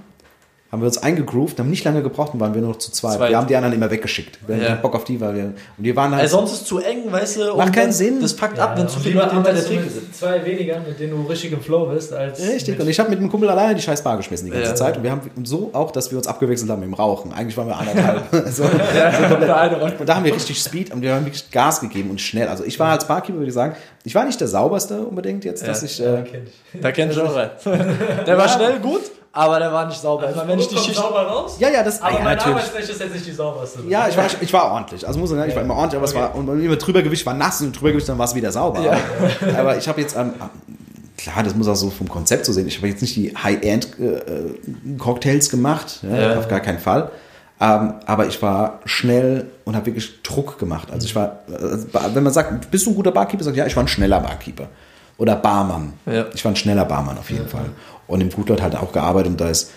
haben wir uns eingegroovt, haben nicht lange gebraucht und waren wir nur noch zu zweit. Zweit. Wir haben die anderen immer weggeschickt. Wir hatten Ja. keinen Bock auf die, weil wir, und wir waren halt, Weil sonst ist es zu eng, weißt du? Macht keinen Sinn. Das packt ab, wenn zu und viele Leute hinter der Theke mit sind. zwei weniger, mit denen du richtig im Flow bist, als. Richtig, mit- und ich habe mit dem Kumpel alleine die scheiß Bar geschmissen die ganze Ja. Zeit. Und wir haben so auch, dass wir uns abgewechselt haben im Rauchen. Eigentlich waren wir anderthalb. so, Der eine war- und da haben wir richtig Speed und wir haben wirklich Gas gegeben und schnell. Also ich war als Barkeeper, würde ich sagen, ich war nicht der sauberste unbedingt jetzt, dass Ja. ich. Äh, Kenn ich. Da kenn ich auch einen. Der war schnell gut, aber der war nicht sauber. Immer wenn ich die Schicht. sauber raus. ja, ja, das Aber ja, meine natürlich. Arbeitsfläche ist jetzt nicht die sauberste. Ja, ich war, ich war ordentlich. Also muss ich sagen, ich war immer ordentlich, aber es war und immer drüber gewischt war nass und drüber gewischt, dann war es wieder sauber. Ja. Aber, aber ich habe jetzt ähm, klar, das muss auch so vom Konzept so sehen. Ich habe jetzt nicht die High-End äh, äh, Cocktails gemacht, ja, Ja. auf gar keinen Fall. Ähm, aber ich war schnell und habe wirklich Druck gemacht. Also ich war, äh, wenn man sagt, bist du ein guter Barkeeper, sag ich, ja, ich war ein schneller Barkeeper. Oder Barmann. Ja. Ich war ein schneller Barmann auf jeden Fall. Und im Gutleut halt auch gearbeitet und da ist,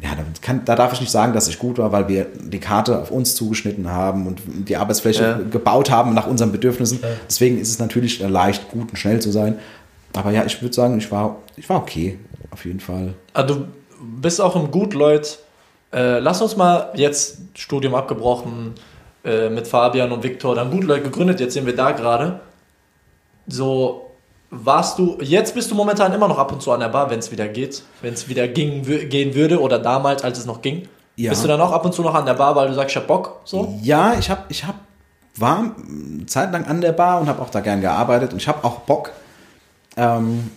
ja, da, kann, da darf ich nicht sagen, dass ich gut war, weil wir die Karte auf uns zugeschnitten haben und die Arbeitsfläche Ja. gebaut haben nach unseren Bedürfnissen. Deswegen ist es natürlich leicht, gut und schnell zu sein. Aber ja, ich würde sagen, ich war, ich war okay, auf jeden Fall. Ah, du bist auch im Gutleut. Äh, lass uns mal jetzt Studium abgebrochen äh, mit Fabian und Viktor, dann Gutleut gegründet. Jetzt sind wir da gerade. So warst du. Jetzt bist du momentan immer noch ab und zu an der Bar, wenn es wieder geht, wenn es wieder ging, gehen würde oder damals, als es noch ging. Ja. Bist du dann auch ab und zu noch an der Bar, weil du sagst, ich hab Bock? So? Ja, ich habe, ich hab, war eine Zeit lang an der Bar und habe auch da gern gearbeitet und ich habe auch Bock. Ähm,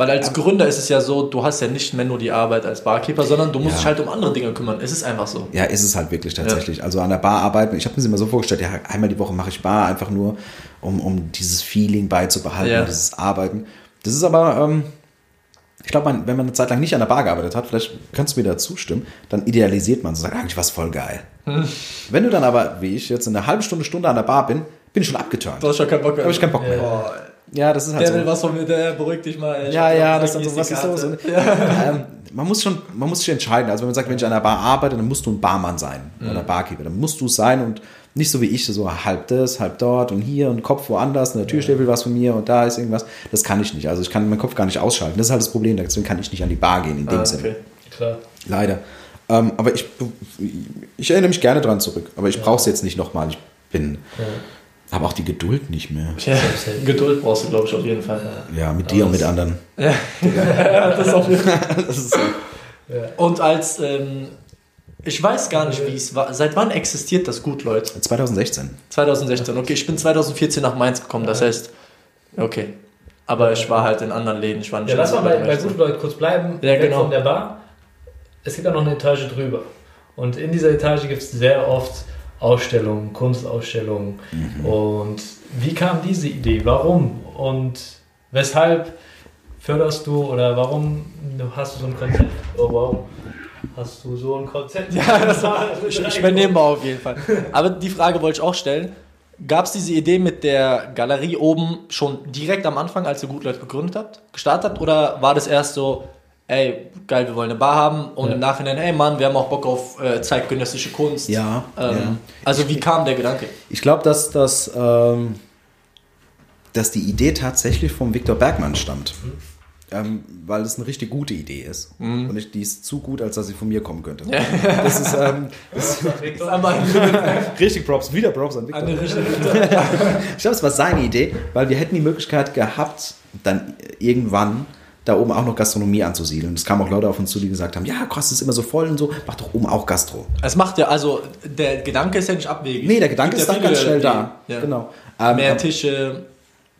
Weil als Gründer ist es ja so, du hast ja nicht mehr nur die Arbeit als Barkeeper, sondern du musst Ja. dich halt um andere Dinge kümmern. Es ist einfach so. Ja, ist es halt wirklich tatsächlich. Also an der Bar arbeiten. Ich habe mir das immer so vorgestellt, ja, einmal die Woche mache ich Bar, einfach nur, um, um dieses Feeling beizubehalten, Ja. dieses Arbeiten. Das ist aber, ähm, ich glaube, wenn man eine Zeit lang nicht an der Bar gearbeitet hat, vielleicht kannst du mir da zustimmen, dann idealisiert man so, sagt, eigentlich war es voll geil. Hm. Wenn du dann aber, wie ich jetzt eine halbe Stunde, Stunde an der Bar bin, bin ich schon abgeturnt. Du hast schon keinen Bock mehr. Habe ich keinen Bock mehr. Boah, Ja, das ist halt der so. will was von mir, der beruhigt dich mal. Ich Ja, ja, das ist dann so, was ist so Karte. ähm, man muss schon, man muss sich entscheiden. Also wenn man sagt, wenn ich an der Bar arbeite, dann musst du ein Barmann sein Mhm. oder Barkeeper. Dann musst du es sein und nicht so wie ich, so halb das, halb dort und hier und Kopf woanders. Und der will was von mir und da ist irgendwas. Das kann ich nicht. Also ich kann meinen Kopf gar nicht ausschalten. Das ist halt das Problem. Deswegen kann ich nicht an die Bar gehen in dem Ah, Sinne. okay. Klar. Leider. Ähm, aber ich, ich erinnere mich gerne dran zurück. Aber ich brauche es jetzt nicht nochmal. Ich bin, habe auch die Geduld nicht mehr. Ja, Geduld brauchst du, glaube ich, auf jeden Fall. Ja, mit dir und mit anderen. Ja, das ist auf jeden Fall. Das ist so. Und als, ähm, ich weiß gar nicht, wie es war. Seit wann existiert das gut, Leute? 2016. 2016. Okay, ich bin 2014 nach Mainz gekommen, das heißt, okay. Aber ich war halt in anderen Läden, ich war nicht Ja, lass mal bei, bei guten Leuten kurz bleiben. Ja, genau. von der Bar. Es gibt auch noch eine Etage drüber. Und in dieser Etage gibt es sehr oft Ausstellungen, Kunstausstellungen. Mhm. Und wie kam diese Idee? Warum? Und weshalb förderst du oder warum hast du so ein Konzept? Oh wow. Hast du so ein Konzept? Ja, das Ich, ich übernehme mal auf jeden Fall. Aber die Frage wollte ich auch stellen. Gab es diese Idee mit der Galerie oben schon direkt am Anfang, als ihr Gutleut gegründet habt, gestartet habt? Oder war das erst so, ey, geil, wir wollen eine Bar haben und Ja. im Nachhinein, ey Mann, wir haben auch Bock auf äh, zeitgenössische Kunst? Ja, Ähm, ja. Also wie kam der Gedanke? Ich glaube, dass, dass, ähm, dass die Idee tatsächlich vom Viktor Bergmann stammt. Ähm, weil es eine richtig gute Idee ist. Und ich, die ist zu gut, als dass sie von mir kommen könnte. Das ist ähm, das ist Aber richtig Props, wieder Props an richtige Ich glaube, es war seine Idee, weil wir hätten die Möglichkeit gehabt, dann irgendwann da oben auch noch Gastronomie anzusiedeln. Es kamen auch Leute auf uns zu, die gesagt haben, ja, krass, es ist immer so voll und so, mach doch oben auch Gastro. Es macht ja, also der Gedanke ist ja nicht abwegig. Nee, der Gedanke ist dann ganz schnell die- da. Ja. Genau. Ähm, Mehr Tische,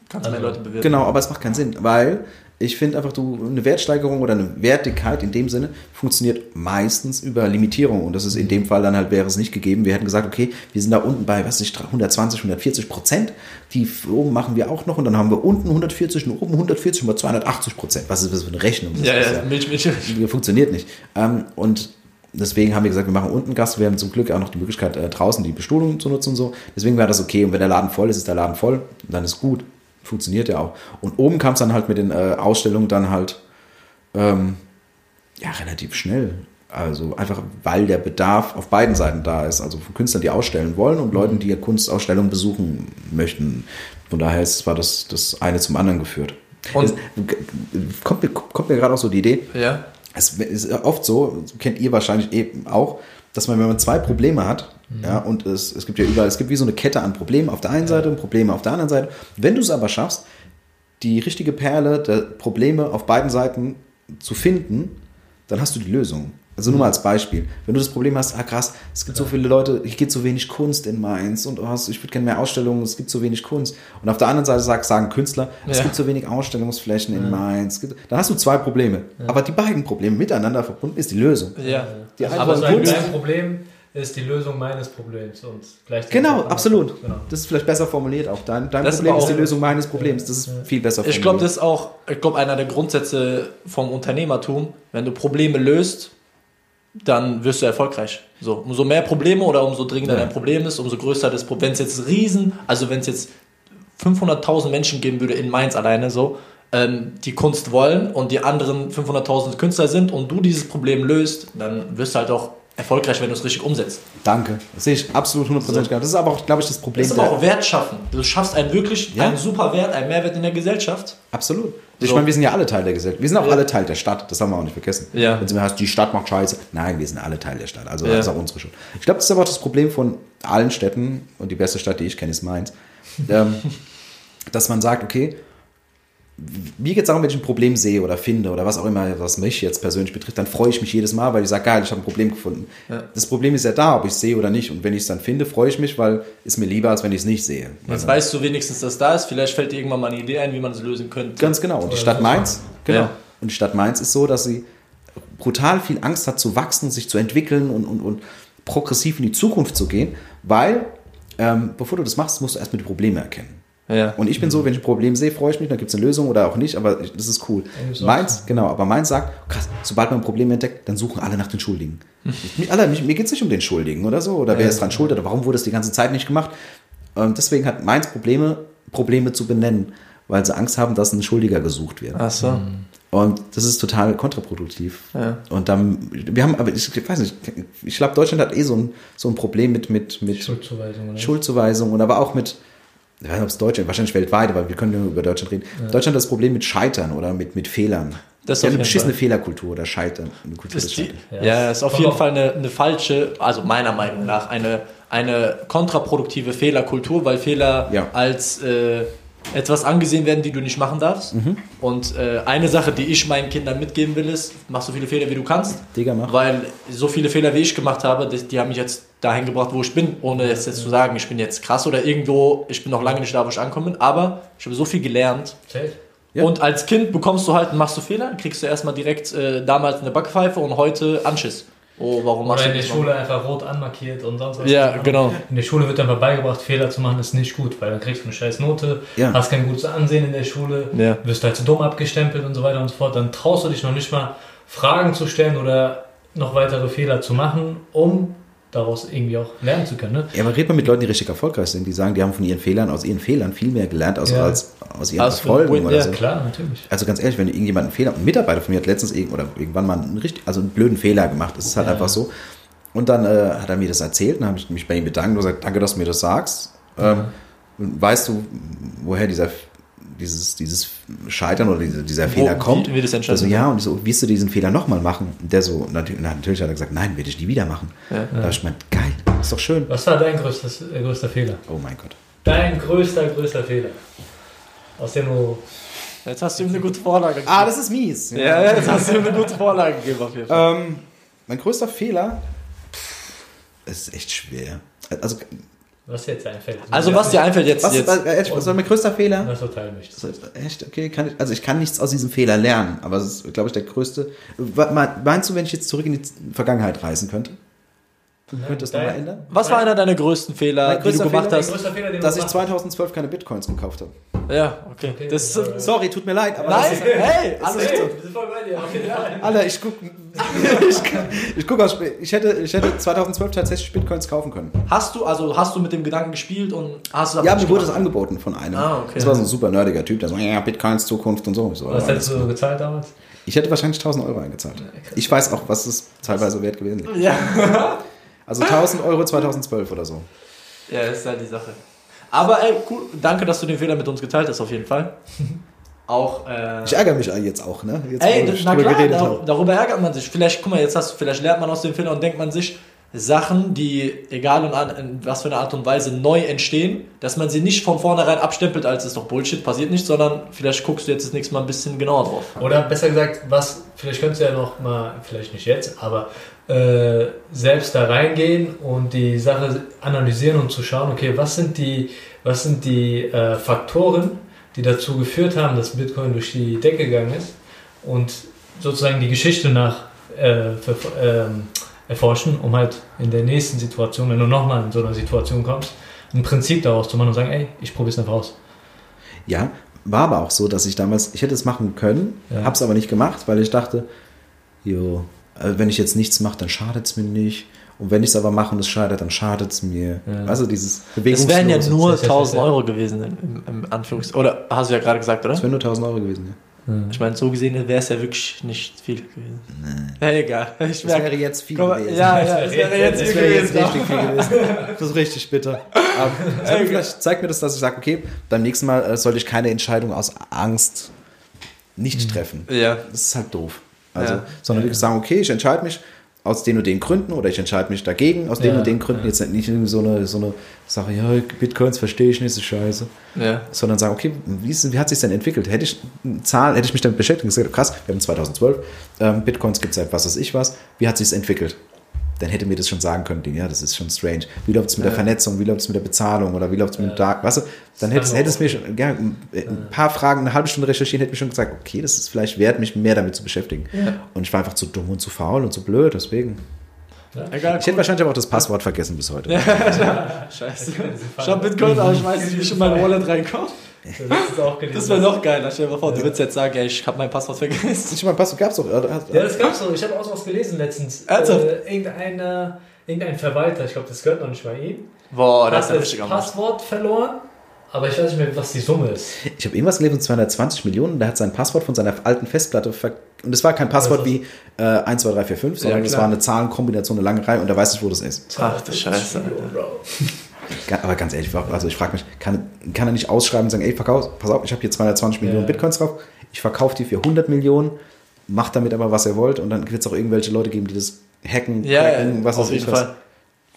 kannst mehr Leute bewirten. Genau, aber es macht keinen Sinn, weil ich finde einfach, du eine Wertsteigerung oder eine Wertigkeit in dem Sinne funktioniert meistens über Limitierung und das ist in dem Fall dann halt wäre es nicht gegeben. Wir hätten gesagt, okay, wir sind da unten bei, was ich, 120, 140 Prozent. Die oben machen wir auch noch und dann haben wir unten 140 und oben 140 mal 280 Prozent. Was ist das für eine Rechnung? Das Ja, ist ja, Milch, Milch. funktioniert nicht. Ähm, und deswegen haben wir gesagt, wir machen unten Gast. Wir haben zum Glück auch noch die Möglichkeit, äh, draußen die Bestuhlung zu nutzen und so. Deswegen war das okay. Und wenn der Laden voll ist, ist der Laden voll. Und dann ist gut. Funktioniert ja auch. Und oben kam es dann halt mit den äh, Ausstellungen dann halt ähm, ja relativ schnell. Also einfach, weil der Bedarf auf beiden Seiten da ist. Also von Künstlern, die ausstellen wollen und Leuten, die Kunstausstellungen besuchen möchten. Von daher ist, war das, das eine zum anderen geführt. Und- es, kommt, mir, kommt mir gerade auch so die Idee, Ja. es ist oft so, kennt ihr wahrscheinlich eben auch, dass man, wenn man zwei Probleme hat, ja, und es, es gibt ja überall, es gibt wie so eine Kette an Problemen auf der einen Seite und Probleme auf der anderen Seite. Wenn du es aber schaffst, die richtige Perle der Probleme auf beiden Seiten zu finden, dann hast du die Lösung. Also nur mal als Beispiel. Wenn du das Problem hast, ah krass, es gibt so viele Leute, hier geht so wenig Kunst in Mainz und oh, ich würde gerne mehr Ausstellungen, es gibt so wenig Kunst. Und auf der anderen Seite sag, sagen Künstler, es Ja. gibt so wenig Ausstellungsflächen in Mainz. Dann hast du zwei Probleme. Aber die beiden Probleme miteinander verbunden ist die Lösung. Ja. Die Aber einfache sein Kunst- dein Problem ist die Lösung meines Problems und gleichzeitig. Genau, absolut. Genau. Das ist vielleicht besser formuliert auch. Dein, dein Das ist Problem aber ist die Lösung meines Problems. Das ist viel besser formuliert. Ich glaube, das ist auch, ich glaube, einer der Grundsätze vom Unternehmertum. Wenn du Probleme löst, dann wirst du erfolgreich. So, umso mehr Probleme oder umso dringender Ja. dein Problem ist, umso größer das Problem. Wenn es jetzt riesen, also wenn es jetzt 500.000 Menschen geben würde in Mainz alleine so, ähm, die Kunst wollen und die anderen 500.000 Künstler sind und du dieses Problem löst, dann wirst du halt auch erfolgreich, wenn du es richtig umsetzt. Danke. Das sehe ich absolut 100% klar. Das ist aber auch, glaube ich, das Problem. Das ist aber auch Wert schaffen. Du schaffst einen wirklich, Ja. einen super Wert, einen Mehrwert in der Gesellschaft. Absolut. Ich So. meine, wir sind ja alle Teil der Gesellschaft. Wir sind auch Ja. alle Teil der Stadt. Das haben wir auch nicht vergessen. Ja. Wenn es immer heißt, die Stadt macht Scheiße. Nein, wir sind alle Teil der Stadt. Also Ja. das ist auch unsere Schuld. Ich glaube, das ist aber auch das Problem von allen Städten. Und die beste Stadt, die ich kenne, ist Mainz. ähm, dass man sagt, okay, mir geht es darum, wenn ich ein Problem sehe oder finde oder was auch immer, was mich jetzt persönlich betrifft, dann freue ich mich jedes Mal, weil ich sage, geil, ich habe ein Problem gefunden. Ja. Das Problem ist ja da, ob ich es sehe oder nicht. Und wenn ich es dann finde, freue ich mich, weil es mir lieber, als wenn ich es nicht sehe. Jetzt weißt du wenigstens, dass da ist. Vielleicht fällt dir irgendwann mal eine Idee ein, wie man es lösen könnte. Ganz genau. Und die Stadt Mainz, genau. Ja. Und die Stadt Mainz ist so, dass sie brutal viel Angst hat zu wachsen, sich zu entwickeln und, und, und progressiv in die Zukunft zu gehen, weil ähm, bevor du das machst, musst du erstmal die Probleme erkennen. Ja. Und ich bin so, wenn ich ein Problem sehe, freue ich mich, dann gibt es eine Lösung oder auch nicht, aber ich, das ist cool. auch Mainz, genau, aber Mainz sagt, krass, sobald man ein Problem entdeckt, dann suchen alle nach den Schuldigen. Mir- alle, mich- mir geht es nicht um den Schuldigen oder so, oder wer ist dran schuld oder warum wurde es die ganze Zeit nicht gemacht. Und deswegen hat Mainz Probleme, Probleme zu benennen, weil sie Angst haben, dass ein Schuldiger gesucht wird. Ach so. Und das ist total kontraproduktiv. Ja. Und dann, wir haben, aber ich weiß nicht, ich glaube, Deutschland hat eh so ein, so ein Problem mit, mit, mit Schuldzuweisung. Oder? Schuldzuweisung und aber auch mit, ich weiß nicht, ob es Deutschland, wahrscheinlich weltweit, aber wir können nur über Deutschland reden. Deutschland hat das Problem mit Scheitern oder mit, mit Fehlern. Das auf haben eine beschissene Fall. Fehlerkultur oder Scheitern. Eine Kultur ist die, ja, Ja. ist auf jeden Fall eine, eine falsche, also meiner Meinung nach, eine, eine kontraproduktive Fehlerkultur, weil Fehler Ja. als äh, etwas angesehen werden, die du nicht machen darfst. Mhm. Und äh, eine Sache, die ich meinen Kindern mitgeben will, ist, mach so viele Fehler, wie du kannst. Digga, mach. Weil so viele Fehler, wie ich gemacht habe, die, die haben mich jetzt dahin gebracht, wo ich bin, ohne es jetzt zu sagen, ich bin jetzt krass oder irgendwo, ich bin noch lange nicht da, wo ich ankomme bin, aber ich habe so viel gelernt. Safe. Ja. Und als Kind bekommst du halt, machst du Fehler, kriegst du erstmal direkt äh, damals eine Backpfeife und heute Anschiss. Oh, warum machst Oder du in der? Schule einfach rot anmarkiert und sonst was. Ja, genau. In der Schule wird einfach beigebracht, Fehler zu machen ist nicht gut, weil dann kriegst du eine scheiß Note, Ja. hast kein gutes Ansehen in der Schule, Ja. wirst halt zu dumm abgestempelt und so weiter und so fort. Dann traust du dich noch nicht mal, Fragen zu stellen oder noch weitere Fehler zu machen, um daraus irgendwie auch lernen zu können. Ne? Ja, aber red mal mit Leuten, die richtig erfolgreich sind, die sagen, die haben von ihren Fehlern, aus ihren Fehlern viel mehr gelernt als, Ja. als aus ihren Aus Erfolgen oder ja, so. Klar, natürlich. Also ganz ehrlich, wenn irgendjemand einen Fehler, ein Mitarbeiter von mir hat letztens irgend, oder irgendwann mal einen, richtig, also einen blöden Fehler gemacht, das ist halt Ja. einfach so. Und dann äh, hat er mir das erzählt, dann habe ich mich bei ihm bedankt und gesagt, danke, dass du mir das sagst. Ähm, weißt du, woher dieser, dieses, dieses Scheitern oder dieser, dieser Fehler Wo- kommt? wie- wie das entstanden also, ja, und ich so, willst du diesen Fehler nochmal machen? Und der so, natürlich, na, natürlich hat er gesagt, nein, werde ich nie wieder machen. Ja. Da habe ich gemeint, geil, ist doch schön. Was war dein größtes, äh, größter Fehler? Oh mein Gott. Dein größter, größter Fehler. Aus dem du. Jetzt hast du ihm eine gute Vorlage gegeben. Ah, das ist mies. ja, ja, jetzt hast du ihm eine gute Vorlage gegeben auf jeden Fall. Ähm, mein größter Fehler es ist echt schwer. Also, Was jetzt einfällt. Also was dir einfällt jetzt, was, jetzt was, was, was war mein größter Fehler? Was du teilen möchtest. Echt, okay, kann ich, also ich kann nichts aus diesem Fehler lernen, aber es ist, glaube ich, der größte. Meinst du, wenn ich jetzt zurück in die Vergangenheit reisen könnte? Könnt ihr das nochmal ändern? Was war einer deiner größten Fehler, die du gemacht Fehler, hast? Fehler, Dass ich machst. 2012 keine Bitcoins gekauft habe. Ja, okay. Das ist, Sorry, tut mir leid, aber nein, das ist, hey, alles Hey, gut. wir sind voll bei dir. Okay, nein. Alter, ich guck, ich, ich guck aus, ich hätte, ich hätte 2012 tatsächlich Bitcoins kaufen können. Hast du, also hast du mit dem Gedanken gespielt und hast du Ja, mir wurde das angeboten von einem. Ah, okay. Das war so ein super nerdiger Typ, der so, ja, Bitcoins, Zukunft und so. Ich so Was hättest du gezahlt damals? Ich hätte wahrscheinlich 1000 Euro eingezahlt. Ich weiß auch, was es teilweise wert gewesen ist. Ja. Also 1000 Euro 2012 oder so. ja, ist halt die Sache. Aber ey, cool, danke, dass du den Fehler mit uns geteilt hast, auf jeden Fall. Auch, äh, Ich ärgere mich jetzt auch, ne? Jetzt, Ey, na klar, geredet dar habe. darüber ärgert man sich. Vielleicht, guck mal, jetzt hast du, vielleicht lernt man aus dem Fehler und denkt man sich, Sachen, die, egal in, was für eine Art und Weise neu entstehen, dass man sie nicht von vornherein abstempelt, als ist doch Bullshit, passiert nicht, sondern vielleicht guckst du jetzt das nächste Mal ein bisschen genauer drauf. Oder besser gesagt, was, vielleicht könntest du ja noch mal, vielleicht nicht jetzt, aber äh, selbst da reingehen und die Sache analysieren und zu schauen, okay, was sind die, was sind die äh, Faktoren, die dazu geführt haben, dass Bitcoin durch die Decke gegangen ist und sozusagen die Geschichte nach äh, ver, ähm, erforschen, um halt in der nächsten Situation, wenn du nochmal in so einer Situation kommst, ein Prinzip daraus zu machen und sagen, ey, ich probiere es einfach aus. Ja, war aber auch so, dass ich damals, ich hätte es machen können, Ja. habe es aber nicht gemacht, weil ich dachte, jo, äh, wenn ich jetzt nichts mache, dann schadet es mir nicht. Und wenn ich es aber mache und es schadet, dann schadet es mir. Ja. Also dieses Das wären ja nur Das ist ja 1000 sehr- Euro gewesen, im, im Anführungs... Oder hast du ja gerade gesagt, oder? Das wären nur 1000 Euro gewesen, ja. Ich meine, so gesehen wäre es ja wirklich nicht viel gewesen. Ja, egal. Ich merke, wäre jetzt viel mal, gewesen. ja, ja, es wäre jetzt Das wäre jetzt richtig viel gewesen. Das ist richtig bitter. Aber vielleicht zeigt mir das, dass ich sage, okay, beim nächsten Mal äh, sollte ich keine Entscheidung aus Angst nicht treffen. Ja. Das ist halt doof. Also, Ja. sondern wirklich sagen, okay, ich entscheide mich aus den und den Gründen oder ich entscheide mich dagegen aus den Ja, und den Gründen. ja. Jetzt nicht irgendwie so eine, so eine Sache, ja, Bitcoins verstehe ich nicht, ist scheiße. Ja. Sondern sagen, okay, wie, ist, wie hat sich denn entwickelt? Hätte ich eine Zahl, hätte ich mich damit beschäftigt und gesagt, krass, wir haben 2012, ähm, Bitcoins gibt es seit was weiß ich was, wie hat sich entwickelt? Dann hätte mir das schon sagen können, ja, das ist schon strange. Wie läuft es mit der Ja. Vernetzung, wie läuft es mit der Bezahlung oder wie läuft es mit dem Ja. Dark, weißt du? Dann hätte es, mir schon, ja, ein ein paar Fragen, eine halbe Stunde recherchieren, hätte mir schon gesagt, okay, das ist vielleicht wert, mich mehr damit zu beschäftigen. Ja. Und ich war einfach zu dumm und zu faul und zu blöd, deswegen. Egal. Ich hätte wahrscheinlich aber auch das Passwort vergessen bis heute. Scheiße. Ich hab Bitcoin, aber ich weiß nicht, wie ich in mein Wallet reinkomme. Das ist auch gelesen. Das wäre noch geiler. Stell dir mal vor, du würdest jetzt sagen, ey, ich habe mein Passwort vergessen. Ich meine, Passwort gab es doch. Ja, das gab's so. Ich habe auch so was gelesen letztens. Ernsthaft? Äh, irgendeiner, irgendein Verwalter, ich glaube, das gehört noch nicht bei ihm, Boah, das ist richtiger Mann. Passwort verloren, aber ich weiß nicht mehr, was die Summe ist. Ich habe irgendwas gelesen, 220 Millionen, der hat sein Passwort von seiner alten Festplatte ver und es war kein Passwort Was wie äh, 1, 2, 3, 4, 5, sondern Ja, es klar. war eine Zahlenkombination, eine lange Reihe und er weiß nicht, wo das ist. Ach du Scheiße. Alter. Bro. Aber ganz ehrlich, also ich frage mich, kann, kann er nicht ausschreiben und sagen, ey, verkauf, pass auf, ich habe hier 220 Millionen Ja. Bitcoins drauf, ich verkaufe die für 100 Millionen, macht damit aber, was ihr wollt und dann wird es auch irgendwelche Leute geben, die das hacken, Ja, cracken, was auf jeden ich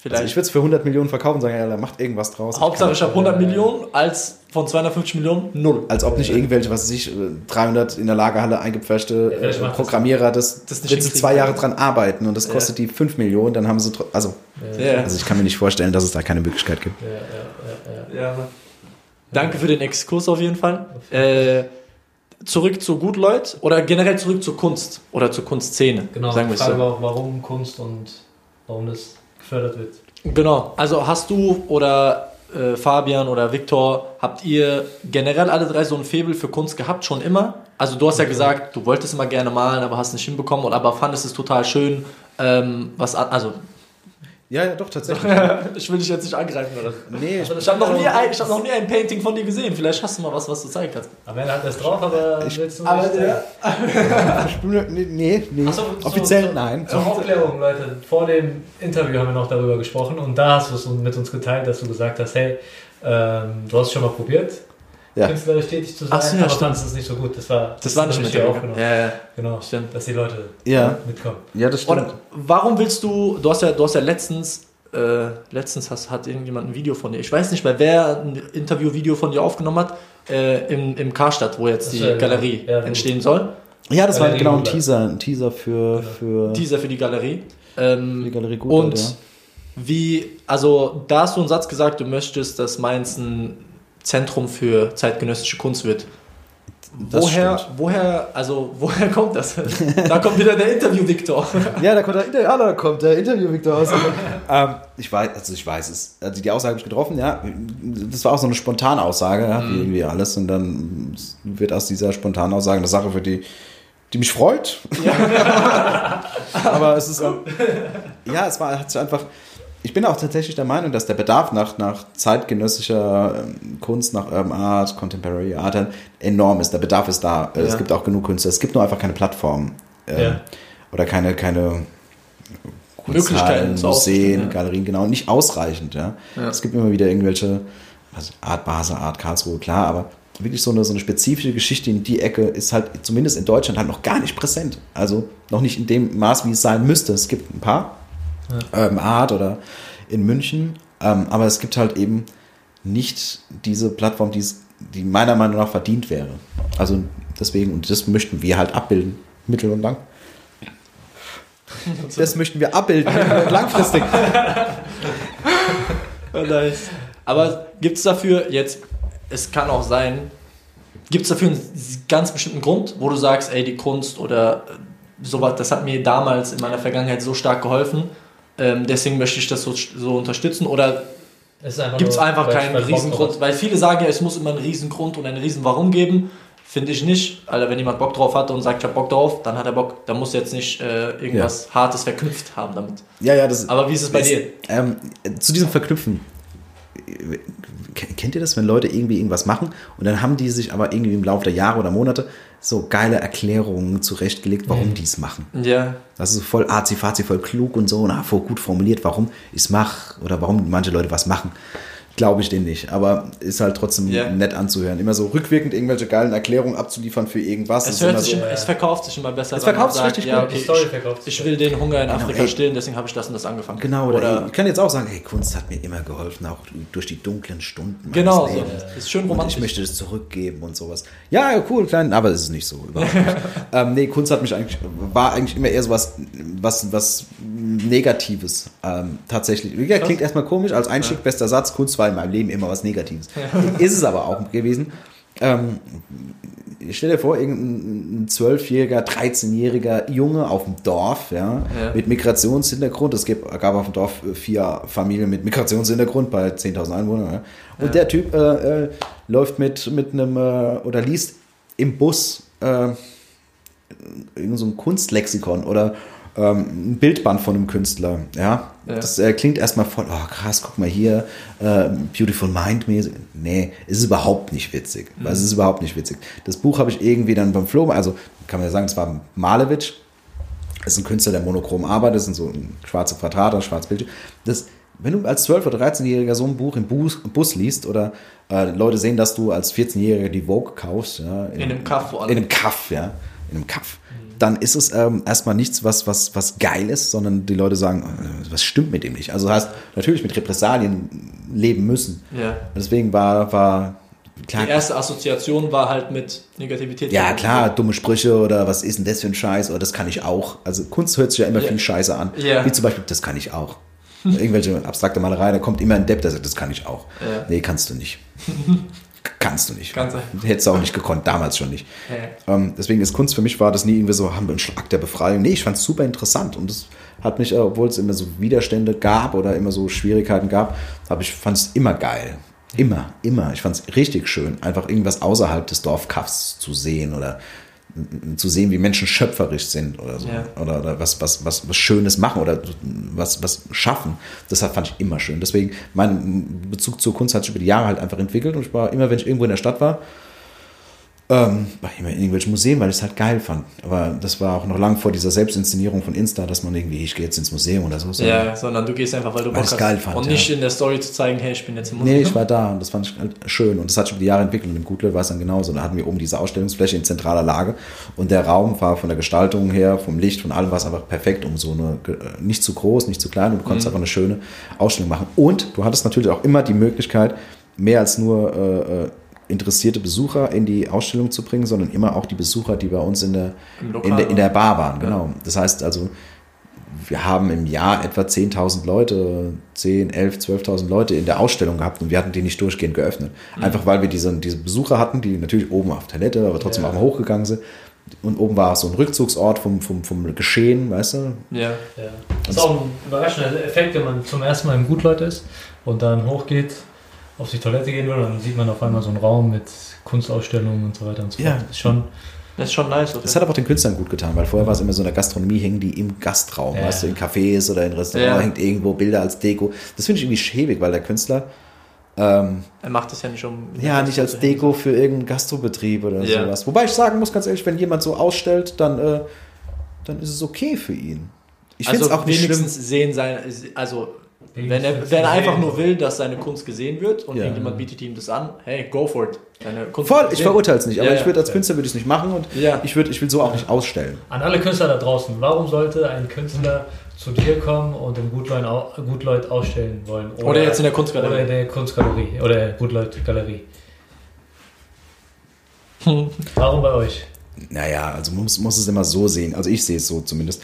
Fall. Also Vielleicht. ich würde es für 100 Millionen verkaufen und sagen, ja, macht irgendwas draus. Hauptsache, kann- ich habe 100 Millionen als von 250 Millionen null. Als ob nicht irgendwelche, was weiß ich, äh, 300 in der Lagerhalle eingepferchte Ja, vielleicht äh, Programmierer, das, das nicht wenn sie hinkriegen zwei Jahre dran arbeiten und das Ja. kostet die 5 Millionen, dann haben sie, also, Ja, also ich kann mir nicht vorstellen, dass es da keine Möglichkeit gibt. Ja, ja, ja, ja. ja. Danke für den Exkurs auf jeden Fall. Äh, zurück zu Gutleut oder generell zurück zur Kunst oder zur Kunstszene. Genau, sagen die wir Frage so. war auch, warum Kunst und warum das gefördert wird. Genau, also hast du oder äh, Fabian oder Viktor, habt ihr generell alle drei so ein Faible für Kunst gehabt, schon immer? Also du hast ja gesagt, du wolltest immer gerne malen, aber hast nicht hinbekommen, oder aber fandest es total schön, ähm, was also Ja, ja, doch, tatsächlich. ich will dich jetzt nicht angreifen oder so. nee, ich, Ich habe noch, nie ein- ich hab noch nie ein Painting von dir gesehen, vielleicht hast du mal was, was du zeigen kannst. Am Ende hat er es drauf, aber Ich- willst du aber nicht der- ich nee, nee, nee. So- offiziell so- nein. Zur Aufklärung, Leute. Vor dem Interview haben wir noch darüber gesprochen und da hast du es mit uns geteilt, dass du gesagt hast, hey, ähm, du hast es schon mal probiert, Ja. künstlerisch tätig zu sein, Ach so, ja, aber stimmt. fandest es nicht so gut. Das war, Das war nicht mit dir aufgenommen. Ja, ja. Genau, Stimmt. dass die Leute Ja. mitkommen. Ja, das stimmt. Und warum willst du, du hast ja, du hast ja letztens, äh, letztens hast, hat irgendjemand ein Video von dir, ich weiß nicht mehr, wer ein Interview-Video von dir aufgenommen hat, äh, im, im Karstadt, wo jetzt Ach die genau. Galerie Ja, entstehen soll. ja, das war Galerie genau ein. Teaser, ein Teaser für, für Dieser für die Galerie. Ähm, die Galerie Gutleut, und ja. wie, also da hast du einen Satz gesagt, du möchtest, dass Mainz ein Zentrum für zeitgenössische Kunst wird. Das woher, stimmt. woher, also woher kommt das? da kommt wieder der Interview-Victor. Ja, da kommt der, ja, da kommt der Interview Victor aus. ähm, ich weiß, also ich weiß es. Also die Aussage habe ich getroffen, ja. Das war auch so eine spontane Aussage, ja, wie irgendwie alles. Und dann wird aus dieser spontanen Aussage eine Sache, für die, die mich freut. Aber es ist ähm, ja, es war hat sich einfach. Ich bin auch tatsächlich der Meinung, dass der Bedarf nach, nach zeitgenössischer ähm, Kunst, nach Urban Art, Contemporary Art enorm ist. Der Bedarf ist da. Äh, Es Ja. gibt auch genug Künstler. Es gibt nur einfach keine Plattform. Äh, Ja. Oder keine, keine Möglichkeiten Museen, ja. Galerien, genau. Nicht ausreichend, ja. Ja. Es gibt immer wieder irgendwelche, also Art Basel, Art Karlsruhe, klar, aber wirklich so eine, so eine spezifische Geschichte in die Ecke ist halt zumindest in Deutschland halt noch gar nicht präsent. Also noch nicht in dem Maß, wie es sein müsste. Es gibt ein paar, ähm, Art oder in München, ähm, aber es gibt halt eben nicht diese Plattform, die meiner Meinung nach verdient wäre. Also deswegen, und das möchten wir halt abbilden, mittel- und lang. Das möchten wir abbilden, mittel- und langfristig. nice. Aber gibt es dafür jetzt, es kann auch sein, gibt es dafür einen ganz bestimmten Grund, wo du sagst, ey, die Kunst oder äh, sowas, das hat mir damals in meiner Vergangenheit so stark geholfen, ähm, deswegen möchte ich das so, so unterstützen oder gibt es einfach keinen Riesengrund, weil viele sagen ja, es muss immer einen Riesengrund und einen riesen Warum geben. Finde ich nicht. Alter, wenn jemand Bock drauf hat und sagt, ich hab Bock drauf, dann hat er Bock. Dann muss er jetzt nicht äh, irgendwas Hartes verknüpft haben damit. Ja, ja, das Aber wie ist es bei ist- dir? Ähm, zu diesem Verknüpfen. Kennt ihr das, wenn Leute irgendwie irgendwas machen und dann haben die sich aber irgendwie im Laufe der Jahre oder Monate so geile Erklärungen zurechtgelegt, warum die es machen? Ja, Das ist voll arzi-fazi, voll klug und so, na, voll gut formuliert, warum ich es mache oder warum manche Leute was machen. Glaube ich denen nicht, aber ist halt trotzdem Ja. nett anzuhören. Immer so rückwirkend irgendwelche geilen Erklärungen abzuliefern für irgendwas. es, hört immer sich so, immer, es verkauft sich immer besser. Es verkauft sich richtig ja, gut. okay, Die Story ich, verkauft sich ich will den Hunger in Afrika ey. stillen, deswegen habe ich das und das angefangen. Genau, oder, Oder ich kann jetzt auch sagen, hey, Kunst hat mir immer geholfen, auch durch die dunklen Stunden. genau, so. Ist schön Und romantisch. ich möchte das zurückgeben und sowas. Ja, ja, cool, klein, aber es ist nicht so. Überhaupt nicht. ähm, nee, Kunst hat mich eigentlich, war eigentlich immer eher so was, was, was Negatives. Ähm, tatsächlich. Gesagt, klingt erstmal komisch, als Einstieg, bester Satz, Kunst war in meinem Leben immer was Negatives. Ist es aber auch gewesen. Ähm, ich stell dir vor, irgendein zwölfjähriger, 13-jähriger Junge auf dem Dorf, ja, Ja. mit Migrationshintergrund. Es gab, gab auf dem Dorf vier Familien mit Migrationshintergrund bei 10.000 Einwohnern. Ja. Und der Typ äh, äh, läuft mit, mit einem, äh, oder liest im Bus äh, irgend so ein Kunstlexikon oder ähm, ein Bildband von einem Künstler. Ja, Ja. das äh, klingt erstmal voll, oh krass, guck mal hier, äh, Beautiful Mind mäßig. Nee, es ist überhaupt nicht witzig. Weil es ist überhaupt nicht witzig. Das Buch habe ich irgendwie dann beim Flo, also kann man ja sagen, es war Malevich. Das ist ein Künstler, der monochrom arbeitet, das sind so schwarze Quadrate, schwarz Bild. Das, wenn du als 12- oder 13-Jähriger so ein Buch im Bus, Bus liest oder äh, Leute sehen, dass du als 14-Jähriger die Vogue kaufst, ja, In einem Kaff in einem Kaff, ja, in einem Kaff, dann ist es ähm, erstmal nichts, was, was, was geil ist, sondern die Leute sagen, äh, was stimmt mit dem nicht? Also heißt natürlich mit Repressalien leben müssen. Ja. Deswegen war, war klar, Die erste Assoziation war halt mit Negativität. ja, klar, dumme Sprüche oder was ist denn das für ein Scheiß oder das kann ich auch. Also Kunst hört sich ja immer Ja. viel Scheiße an. Ja. Wie zum Beispiel, das kann ich auch. Irgendwelche abstrakte Malerei, da kommt immer ein Depp, der sagt, das kann ich auch. Ja. Nee, kannst du nicht. kannst du nicht. Kannst du. Hättest du auch nicht gekonnt, damals schon nicht. Ja. Ähm, deswegen ist Kunst für mich war das nie irgendwie so, haben wir einen Schlag der Befreiung. Nee, ich fand es super interessant und das hat mich, äh, obwohl es immer so Widerstände gab oder immer so Schwierigkeiten gab, habe ich fand es immer geil. Immer, immer. Ich fand es richtig schön, einfach irgendwas außerhalb des Dorfkaffs zu sehen oder zu sehen, wie Menschen schöpferisch sind oder so. Ja. Oder, oder was, was, was, was Schönes machen oder was, was schaffen. Das fand ich immer schön. Deswegen, mein Bezug zur Kunst hat sich über die Jahre halt einfach entwickelt und ich war immer, wenn ich irgendwo in der Stadt war, ähm, in irgendwelchen Museen, weil ich es halt geil fand. Aber das war auch noch lang vor dieser Selbstinszenierung von Insta, dass man irgendwie, ich gehe jetzt ins Museum oder so. sondern- Ja, sondern du gehst einfach, weil du Weil Bock hast. geil fand, und ja. nicht in der Story zu zeigen, hey, ich bin jetzt im Museum. Nee, ich war da und das fand ich halt schön. Und das hat sich über die Jahre entwickelt. Und im Gutlöt war es dann genauso. Da hatten wir oben diese Ausstellungsfläche in zentraler Lage. Und der Raum war von der Gestaltung her, vom Licht, von allem war es einfach perfekt, um so eine, äh, nicht zu groß, nicht zu klein. Und du konntest einfach eine schöne Ausstellung machen. Und du hattest natürlich auch immer die Möglichkeit, mehr als nur äh, äh, interessierte Besucher in die Ausstellung zu bringen, sondern immer auch die Besucher, die bei uns in der, in der, in der. Bar waren. Genau. Das heißt also, wir haben im Jahr etwa 10.000 Leute, 10, 11, 12.000 Leute in der Ausstellung gehabt und wir hatten die nicht durchgehend geöffnet. Einfach weil wir diese, diese Besucher hatten, die natürlich oben auf Toilette, aber trotzdem Ja. auch mal hochgegangen sind. Und oben war so ein Rückzugsort vom, vom, vom Geschehen, weißt du? Ja. Ja. Das ist auch ein überraschender Effekt, wenn man zum ersten Mal im Gutleut ist und dann hochgeht, auf die Toilette gehen will, dann sieht man auf einmal so einen Raum mit Kunstausstellungen und so weiter und so Ja. fort. Das ist schon, Das ist schon nice. Das hat aber auch den Künstlern gut getan, weil vorher war es immer so in der Gastronomie, hängen die im Gastraum, Ja. weißt du, in Cafés oder in Restaurants, Ja. hängt irgendwo Bilder als Deko. Das finde ich irgendwie schäbig, weil der Künstler ähm, er macht das ja nicht um. ja nicht als Deko für irgendeinen Gastrobetrieb oder Ja. sowas. Wobei ich sagen muss, ganz ehrlich, wenn jemand so ausstellt, dann, äh, dann ist es okay für ihn. Ich finde also es auch nicht schlimm. wenigstens sehen seine, also wenn er, wenn er einfach nur will, dass seine Kunst gesehen wird und Ja. irgendjemand bietet ihm das an, hey, go for it. Deine Kunst Voll, ich verurteile es nicht, aber Ja, ich würde als Künstler würde ich es nicht machen und Ja. ich, würde, ich will so auch nicht ausstellen. An alle Künstler da draußen, warum sollte ein Künstler zu dir kommen und im Gutleut, Gutleut ausstellen wollen? Oder jetzt in der Kunstgalerie. Oder in der Kunstgalerie. Oder der Gutleut-Galerie. Warum bei euch? Naja, also man muss, muss es immer so sehen. Also ich sehe es so zumindest.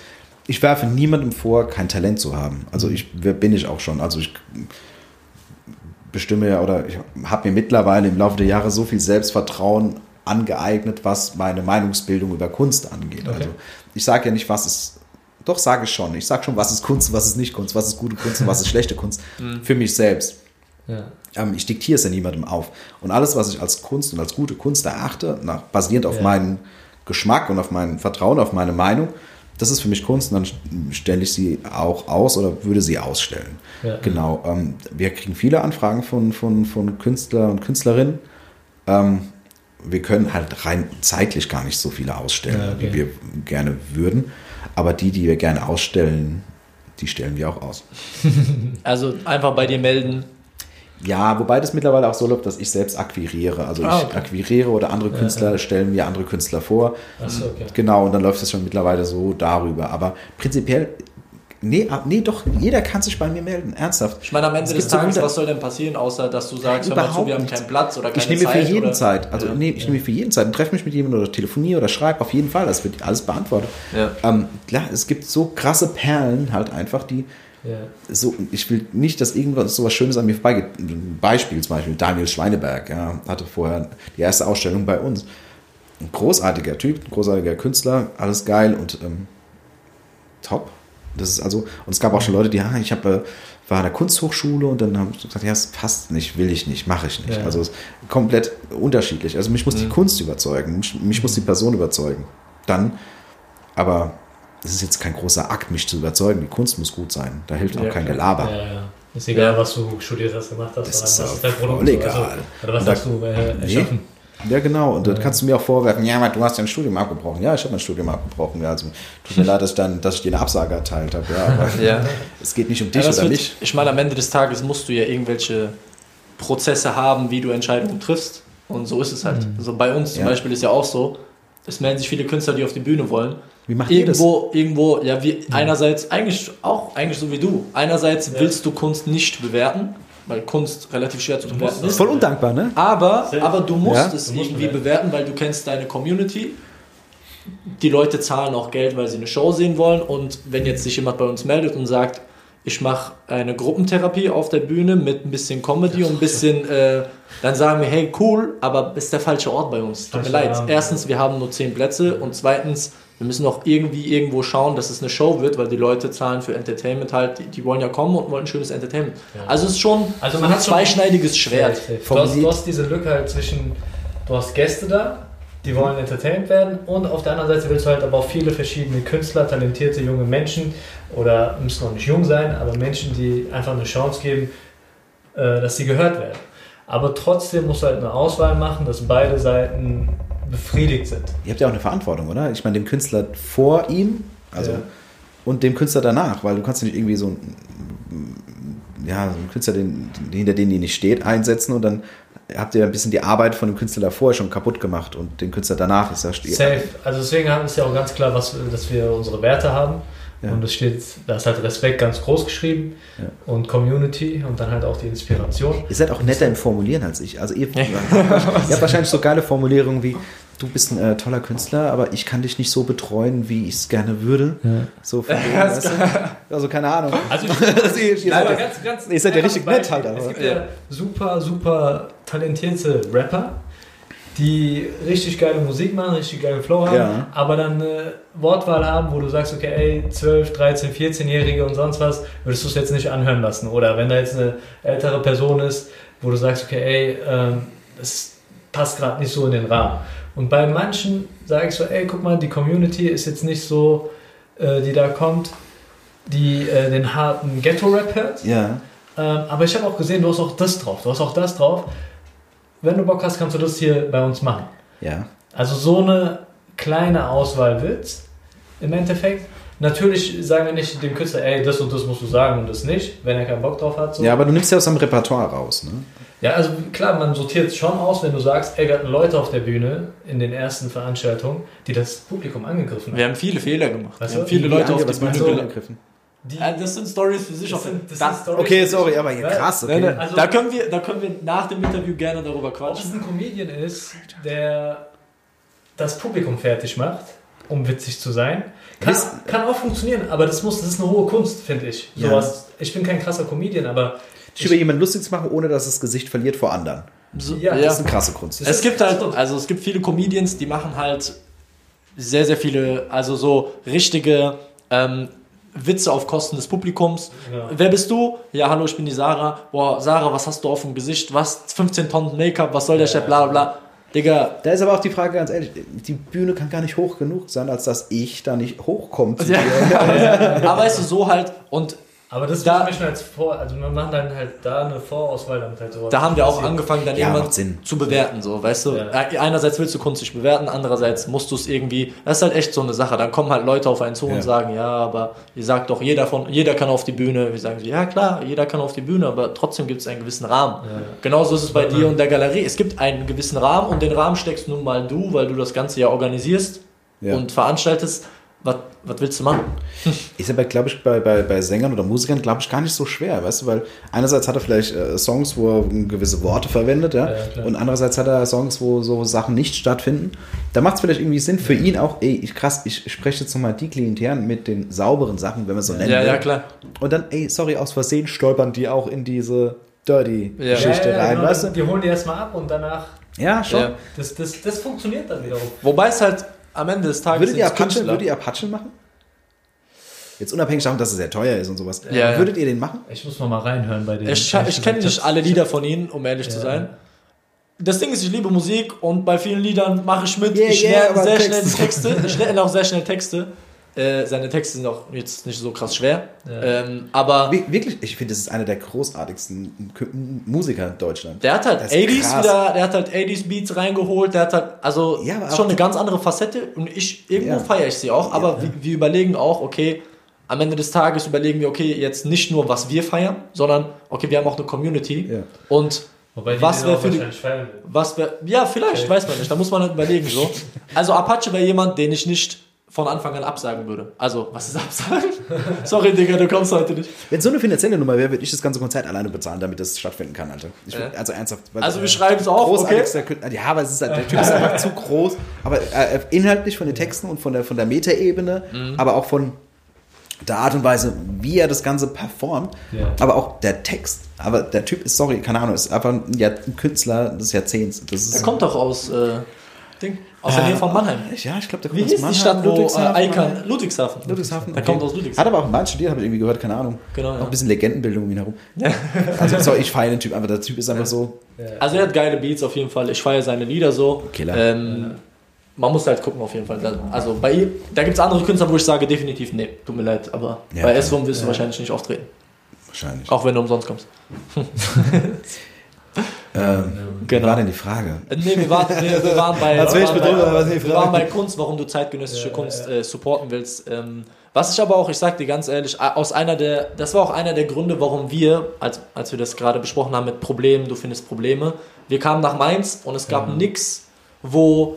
Ich werfe niemandem vor, kein Talent zu haben. Also ich bin ich auch schon. Also ich bestimme ja oder ich habe mir mittlerweile im Laufe der Jahre so viel Selbstvertrauen angeeignet, was meine Meinungsbildung über Kunst angeht. Okay. Also ich sage ja nicht, was ist. Doch sage ich schon. Ich sage schon, was ist Kunst, was ist nicht Kunst, was ist gute Kunst und was ist schlechte Kunst. Für mich selbst. Ja. Ähm, ich diktiere es ja niemandem auf. Und alles, was ich als Kunst und als gute Kunst erachte, nach, basierend auf Ja. meinen Geschmack und auf mein Vertrauen, auf meine Meinung, das ist für mich Kunst und dann stelle ich sie auch aus oder würde sie ausstellen. Ja. Genau. Ähm, wir kriegen viele Anfragen von, von, von Künstler und Künstlerinnen. Ähm, wir können halt rein zeitlich gar nicht so viele ausstellen, Ja, okay. wie wir gerne würden. Aber die, die wir gerne ausstellen, die stellen wir auch aus. Also einfach bei dir melden. Ja, wobei das mittlerweile auch so läuft, dass ich selbst akquiriere. Also Ah, ich okay. akquiriere oder andere Künstler stellen mir andere Künstler vor. Achso, okay. Genau, und dann läuft das schon mittlerweile so darüber. Aber prinzipiell, nee, ah, nee, doch, jeder kann sich bei mir melden. Ernsthaft. Ich meine, am Ende Es des so Tages, wunder- was soll denn passieren, außer dass du sagst, hör mal zu, wir haben keinen Platz oder keine Ich nehme Zeit. für jeden oder, Zeit, also Ja. nee, ich nehme für jeden Zeit und treffe mich mit jemandem oder telefoniere oder schreibe auf jeden Fall, das wird alles beantwortet. Ja. Ähm, klar, es gibt so krasse Perlen halt einfach, die Ja. so, ich will nicht, dass irgendwas so was Schönes an mir vorbeigeht. Ein Beispiel zum Beispiel, Daniel Schweineberg, ja, hatte vorher die erste Ausstellung bei uns. Ein großartiger Typ, ein großartiger Künstler, alles geil und ähm, top. Das ist also, und es gab auch schon Leute, die, ja, ich habe war an der Kunsthochschule und dann haben sie gesagt, ja, es passt nicht, will ich nicht, mache ich nicht. Ja. Also es ist komplett unterschiedlich. Also mich muss die Kunst überzeugen, mich, mich muss die Person überzeugen. Dann, aber es ist jetzt kein großer Akt, mich zu überzeugen. Die Kunst muss gut sein. Da hilft auch Ja, kein klar. Gelaber. Ja, ja. Ist egal, was du studiert hast, gemacht hast, Das ist was auch dein Produkt voll ist. egal. Also, oder was da- hast du äh, Nee. erschaffen? Ja, genau. Und dann kannst du mir auch vorwerfen, ja, aber du hast dein Studium abgebrochen. Ja, ich habe mein Studium abgebrochen. Ja, also tut mir leid, dass ich, dann, dass ich dir eine Absage erteilt habe. Ja, aber Ja. es geht nicht um dich oder wird, mich. ich meine, am Ende des Tages musst du ja irgendwelche Prozesse haben, wie du Entscheidungen triffst. Und so ist es halt. Also bei uns zum Ja. Beispiel ist ja auch so, es melden sich viele Künstler, die auf die Bühne wollen. Wie macht ihr das? Irgendwo, irgendwo, ja, wie, einerseits, eigentlich auch, eigentlich so wie du. Einerseits willst du Kunst nicht bewerten, weil Kunst relativ schwer zu bewerten Ist ist. voll undankbar, ne? Aber, aber du musst Ja. es Du musst irgendwie bewerten. bewerten, weil du kennst deine Community. Die Leute zahlen auch Geld, weil sie eine Show sehen wollen. Und wenn jetzt sich jemand bei uns meldet und sagt, ich mache eine Gruppentherapie auf der Bühne mit ein bisschen Comedy und ein bisschen, äh, dann sagen wir, hey, cool, aber ist der falsche Ort bei uns. Tut mir leid. Rahmen. Erstens, wir haben nur zehn Plätze und zweitens, wir müssen auch irgendwie irgendwo schauen, dass es eine Show wird, weil die Leute zahlen für Entertainment halt, die, die wollen ja kommen und wollen ein schönes Entertainment. Ja. Also es ist schon Also so man ein hat schon- zweischneidiges Schwert. Du hast, du hast diese Lücke halt zwischen, du hast Gäste da, die wollen entertained werden und auf der anderen Seite willst du halt aber auch viele verschiedene Künstler, talentierte junge Menschen oder müssen noch nicht jung sein, aber Menschen, die einfach eine Chance geben, äh, dass sie gehört werden. Aber trotzdem musst du halt eine Auswahl machen, dass beide Seiten befriedigt sind. Ihr habt ja auch eine Verantwortung, oder? Ich meine, dem Künstler vor ihm, also Ja. und dem Künstler danach, weil du kannst nicht irgendwie so einen, ja, so einen Künstler, den, hinter den die nicht steht, einsetzen und dann habt ihr ein bisschen die Arbeit von dem Künstler davor schon kaputt gemacht und den Künstler danach ist ja Safe. Also deswegen haben- ist ja auch ganz klar, was, dass wir unsere Werte haben. Ja. Und es steht, da ist halt Respekt ganz groß geschrieben Ja. und Community und dann halt auch die Inspiration. Ihr seid auch netter im Formulieren als ich. Also ihr, ihr habt wahrscheinlich so geile Formulierungen wie, du bist ein äh, toller Künstler, aber ich kann dich nicht so betreuen, wie ich es gerne würde. So von weißt du? Also keine Ahnung. Also Das ist- ihr seid ganz, ganz ihr seid ja richtig nett halt, aber- Es gibt ja super, super talentierte Rapper, die richtig geile Musik machen, richtig geilen Flow haben, Ja. aber dann eine Wortwahl haben, wo du sagst, okay, ey, 12, 13, 14-Jährige und sonst was, würdest du es jetzt nicht anhören lassen. Oder wenn da jetzt eine ältere Person ist, wo du sagst, okay, ey, ähm, das passt gerade nicht so in den Rahmen. Und bei manchen sage ich so, ey, guck mal, die Community ist jetzt nicht so, äh, die da kommt, die äh, den harten Ghetto-Rap hört. Ja. Ähm, aber ich habe auch gesehen, du hast auch das drauf, du hast auch das drauf. Wenn du Bock hast, kannst du das hier bei uns machen. Ja. Also so eine kleine Auswahl wird's im Endeffekt. Natürlich sagen wir nicht dem Künstler, ey, das und das musst du sagen und das nicht, wenn er keinen Bock drauf hat. So. Ja, aber du nimmst ja aus deinem Repertoire raus, ne? Ja, also klar, man sortiert schon aus, wenn du sagst, ey, wir hatten Leute auf der Bühne in den ersten Veranstaltungen, die das Publikum angegriffen haben. Wir haben viele Fehler gemacht. Weißt wir haben viele Leute auf die meinst Bühne gelassen. angegriffen? Die, Ja, das sind Stories für sich. das sind, das da, sind Storys, Okay, sorry, aber ja, krass, okay. Nein, nein, Also- da, können wir, da können wir nach dem Interview gerne darüber Ob es quatschen. ein Comedian ist, der das Publikum fertig macht, um witzig zu sein, kann, kann auch funktionieren, aber das, muss, das ist eine hohe Kunst, finde ich. Ja. Sowas. Ich bin kein krasser Comedian, aber Dich über jemanden lustig zu machen, ohne dass das Gesicht verliert vor anderen. So, Ja, Das ist eine krasse Kunst. Es gibt halt, also es gibt viele Comedians, die machen halt sehr, sehr viele, also so richtige ähm, Witze auf Kosten des Publikums. Ja. Wer bist du? Ja, hallo, ich bin die Sarah. Boah, Sarah, was hast du auf dem Gesicht? Was? 15 Tonnen Make-up, was soll der Chef? Bla bla bla. Digga, Da ist aber auch die Frage ganz ehrlich, die Bühne kann gar nicht hoch genug sein, als dass ich da nicht hochkomme zu Ja. dir. aber weißt du, so halt, und Aber das Da- da, manchmal als Vor, also wir machen dann halt da eine Vorauswahl, damit halt sowas. da haben wir auch angefangen, dann Ja, irgendwann zu bewerten, so, weißt du? Ja. Einerseits willst du Kunst nicht bewerten, andererseits musst du es irgendwie, das ist halt echt so eine Sache, dann kommen halt Leute auf einen zu Ja. und sagen, ja, aber ihr sagt doch, jeder von, jeder kann auf die Bühne, wir sagen ja klar, jeder kann auf die Bühne, aber trotzdem gibt es einen gewissen Rahmen. Ja. Genauso ist es bei Ja. dir und der Galerie, es gibt einen gewissen Rahmen und den Rahmen steckst nun mal du, weil du das Ganze ja organisierst Ja. und veranstaltest. Was, was willst du machen? Ist aber, glaube ich, bei, bei, bei Sängern oder Musikern, glaube ich, gar nicht so schwer, weißt du, weil einerseits hat er vielleicht äh, Songs, wo er gewisse Worte verwendet, ja, Ja, und andererseits hat er Songs, wo so Sachen nicht stattfinden. Da macht es vielleicht irgendwie Sinn für ihn auch, ey, ich, krass, ich spreche jetzt nochmal die Klientel mit den sauberen Sachen, wenn man so nennen Ja, will. ja, klar. Und dann, ey, sorry, aus Versehen stolpern die auch in diese Dirty-Geschichte Ja, ja, rein, genau, weißt du? Die holen die erstmal ab und danach, Ja, schon. Ja. das, das, das funktioniert dann wiederum. Wobei es halt am Ende des Tages Würdet ihr Apache, würdet ihr Apache machen? Jetzt unabhängig davon, dass es sehr teuer ist und sowas. Ja, ja. Würdet ihr den machen? Ich muss noch mal reinhören bei den. Ich, ich kenne nicht alle Lieder von ihnen, um ehrlich zu Ja. sein. Das Ding ist, ich liebe Musik und bei vielen Liedern mache ich mit. Yeah, ich yeah, lerne sehr Text. schnell Texte. Ich lerne auch sehr schnell Texte. Äh, seine Texte sind auch jetzt nicht so krass schwer. Ja. Ähm, aber Wir- Wirklich, ich finde, das ist einer der großartigsten Musiker in Deutschland. der hat halt Das ist 80s krass. wieder, der hat halt 80s Beats reingeholt. Der hat halt, also Ja, schon eine ganz andere Facette und ich, irgendwo Ja. feiere ich sie auch. Aber Ja. wir, wir überlegen auch, okay, am Ende des Tages überlegen wir, okay, jetzt nicht nur, was wir feiern, sondern, okay, wir haben auch eine Community. Ja. Und Wobei was wäre für die. Was wär, ja, vielleicht, Okay. weiß man nicht. Da muss man halt überlegen. So. Also Apache wäre jemand, den ich nicht von Anfang an absagen würde. Also, was ist absagen? Sorry, Digga, du kommst heute nicht. Wenn so eine finanzielle Nummer wäre, würde ich das ganze Konzert alleine bezahlen, damit das stattfinden kann, Alter. Ich Ja. Also ernsthaft. Also wir schreiben es auf, okay? Ja, aber es ist halt, der Typ ist einfach zu groß. Aber äh, inhaltlich von den Texten und von der, von der Metaebene, Mhm. aber auch von der Art und Weise, wie er das Ganze performt, Ja. aber auch der Text. Aber der Typ ist, sorry, keine Ahnung, ist einfach ein, Jahr, ein Künstler des Jahrzehnts. Das ist, Er kommt doch aus, äh, Ding, aus der Nähe von Mannheim. Ja, ich glaube, der kommt Wie aus die Mannheim, Stadt, wo Ludwigshafen, äh? Mannheim. Ludwigshafen. Ludwigshafen. Der okay. kommt aus Ludwigshafen. Hat aber auch in Bayern studiert, habe ich irgendwie gehört, keine Ahnung. Genau, ja. Auch ein bisschen Legendenbildung um ihn herum. Also, sorry, ich feiere den Typ, aber der Typ ist einfach so. Also er hat geile Beats auf jeden Fall. Ich feiere seine Lieder so. Killer. Ähm, man muss halt gucken auf jeden Fall. Da- Also bei ihm, da gibt es andere Künstler, wo ich sage definitiv, nee, tut mir leid, aber Ja. bei S-Wurm wirst du wahrscheinlich nicht auftreten. Wahrscheinlich. Auch wenn du umsonst kommst. Ähm, Genau. Wie war denn die Frage? Äh, Nee, wir waren, wir, wir waren bei, wir waren bei, was die wir waren bei Kunst, warum du zeitgenössische Kunst Äh, supporten willst. Ähm, was ich aber auch, ich sag dir ganz ehrlich, aus einer der, das war auch einer der Gründe, warum wir, als, als wir das gerade besprochen haben mit Problemen, du findest Probleme, wir kamen nach Mainz und es gab nix, wo,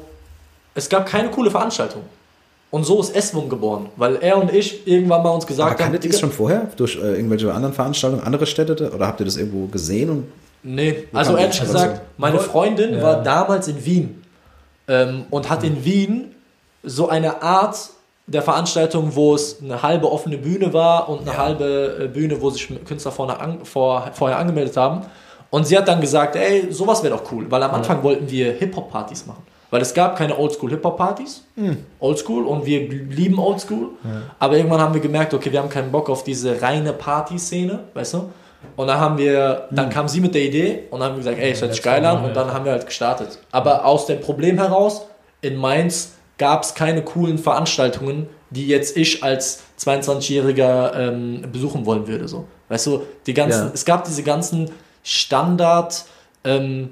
es gab keine coole Veranstaltung. Und so ist Eswum geboren, weil er und ich irgendwann mal uns Aber gesagt haben, kanntet ihr es Digga, schon vorher? Durch äh, irgendwelche anderen Veranstaltungen, andere Städte? Oder habt ihr das irgendwo gesehen? Und Nee, also kam ehrlich gesagt, Information? meine Freundin Ja. war damals in Wien. ähm, und hat in Wien so eine Art der Veranstaltung, wo es eine halbe offene Bühne war und eine halbe äh, Bühne, wo sich Künstler vorne an, vor, vorher angemeldet haben. Und sie hat dann gesagt, ey, sowas wäre doch cool, weil am Anfang wollten wir Hip-Hop-Partys machen. Weil es gab keine Oldschool-Hip-Hop-Partys. Oldschool und wir lieben Oldschool. Aber irgendwann haben wir gemerkt, okay, wir haben keinen Bock auf diese reine Party-Szene, weißt du? Und dann haben wir, dann kam sie mit der Idee und dann haben wir gesagt, ey, es hört sich geil an und dann haben wir halt gestartet. Aber aus dem Problem heraus, in Mainz gab es keine coolen Veranstaltungen, die jetzt ich als 22-Jähriger ähm, besuchen wollen würde. So. Weißt du, die ganzen, Ja. es gab diese ganzen Standard, ähm,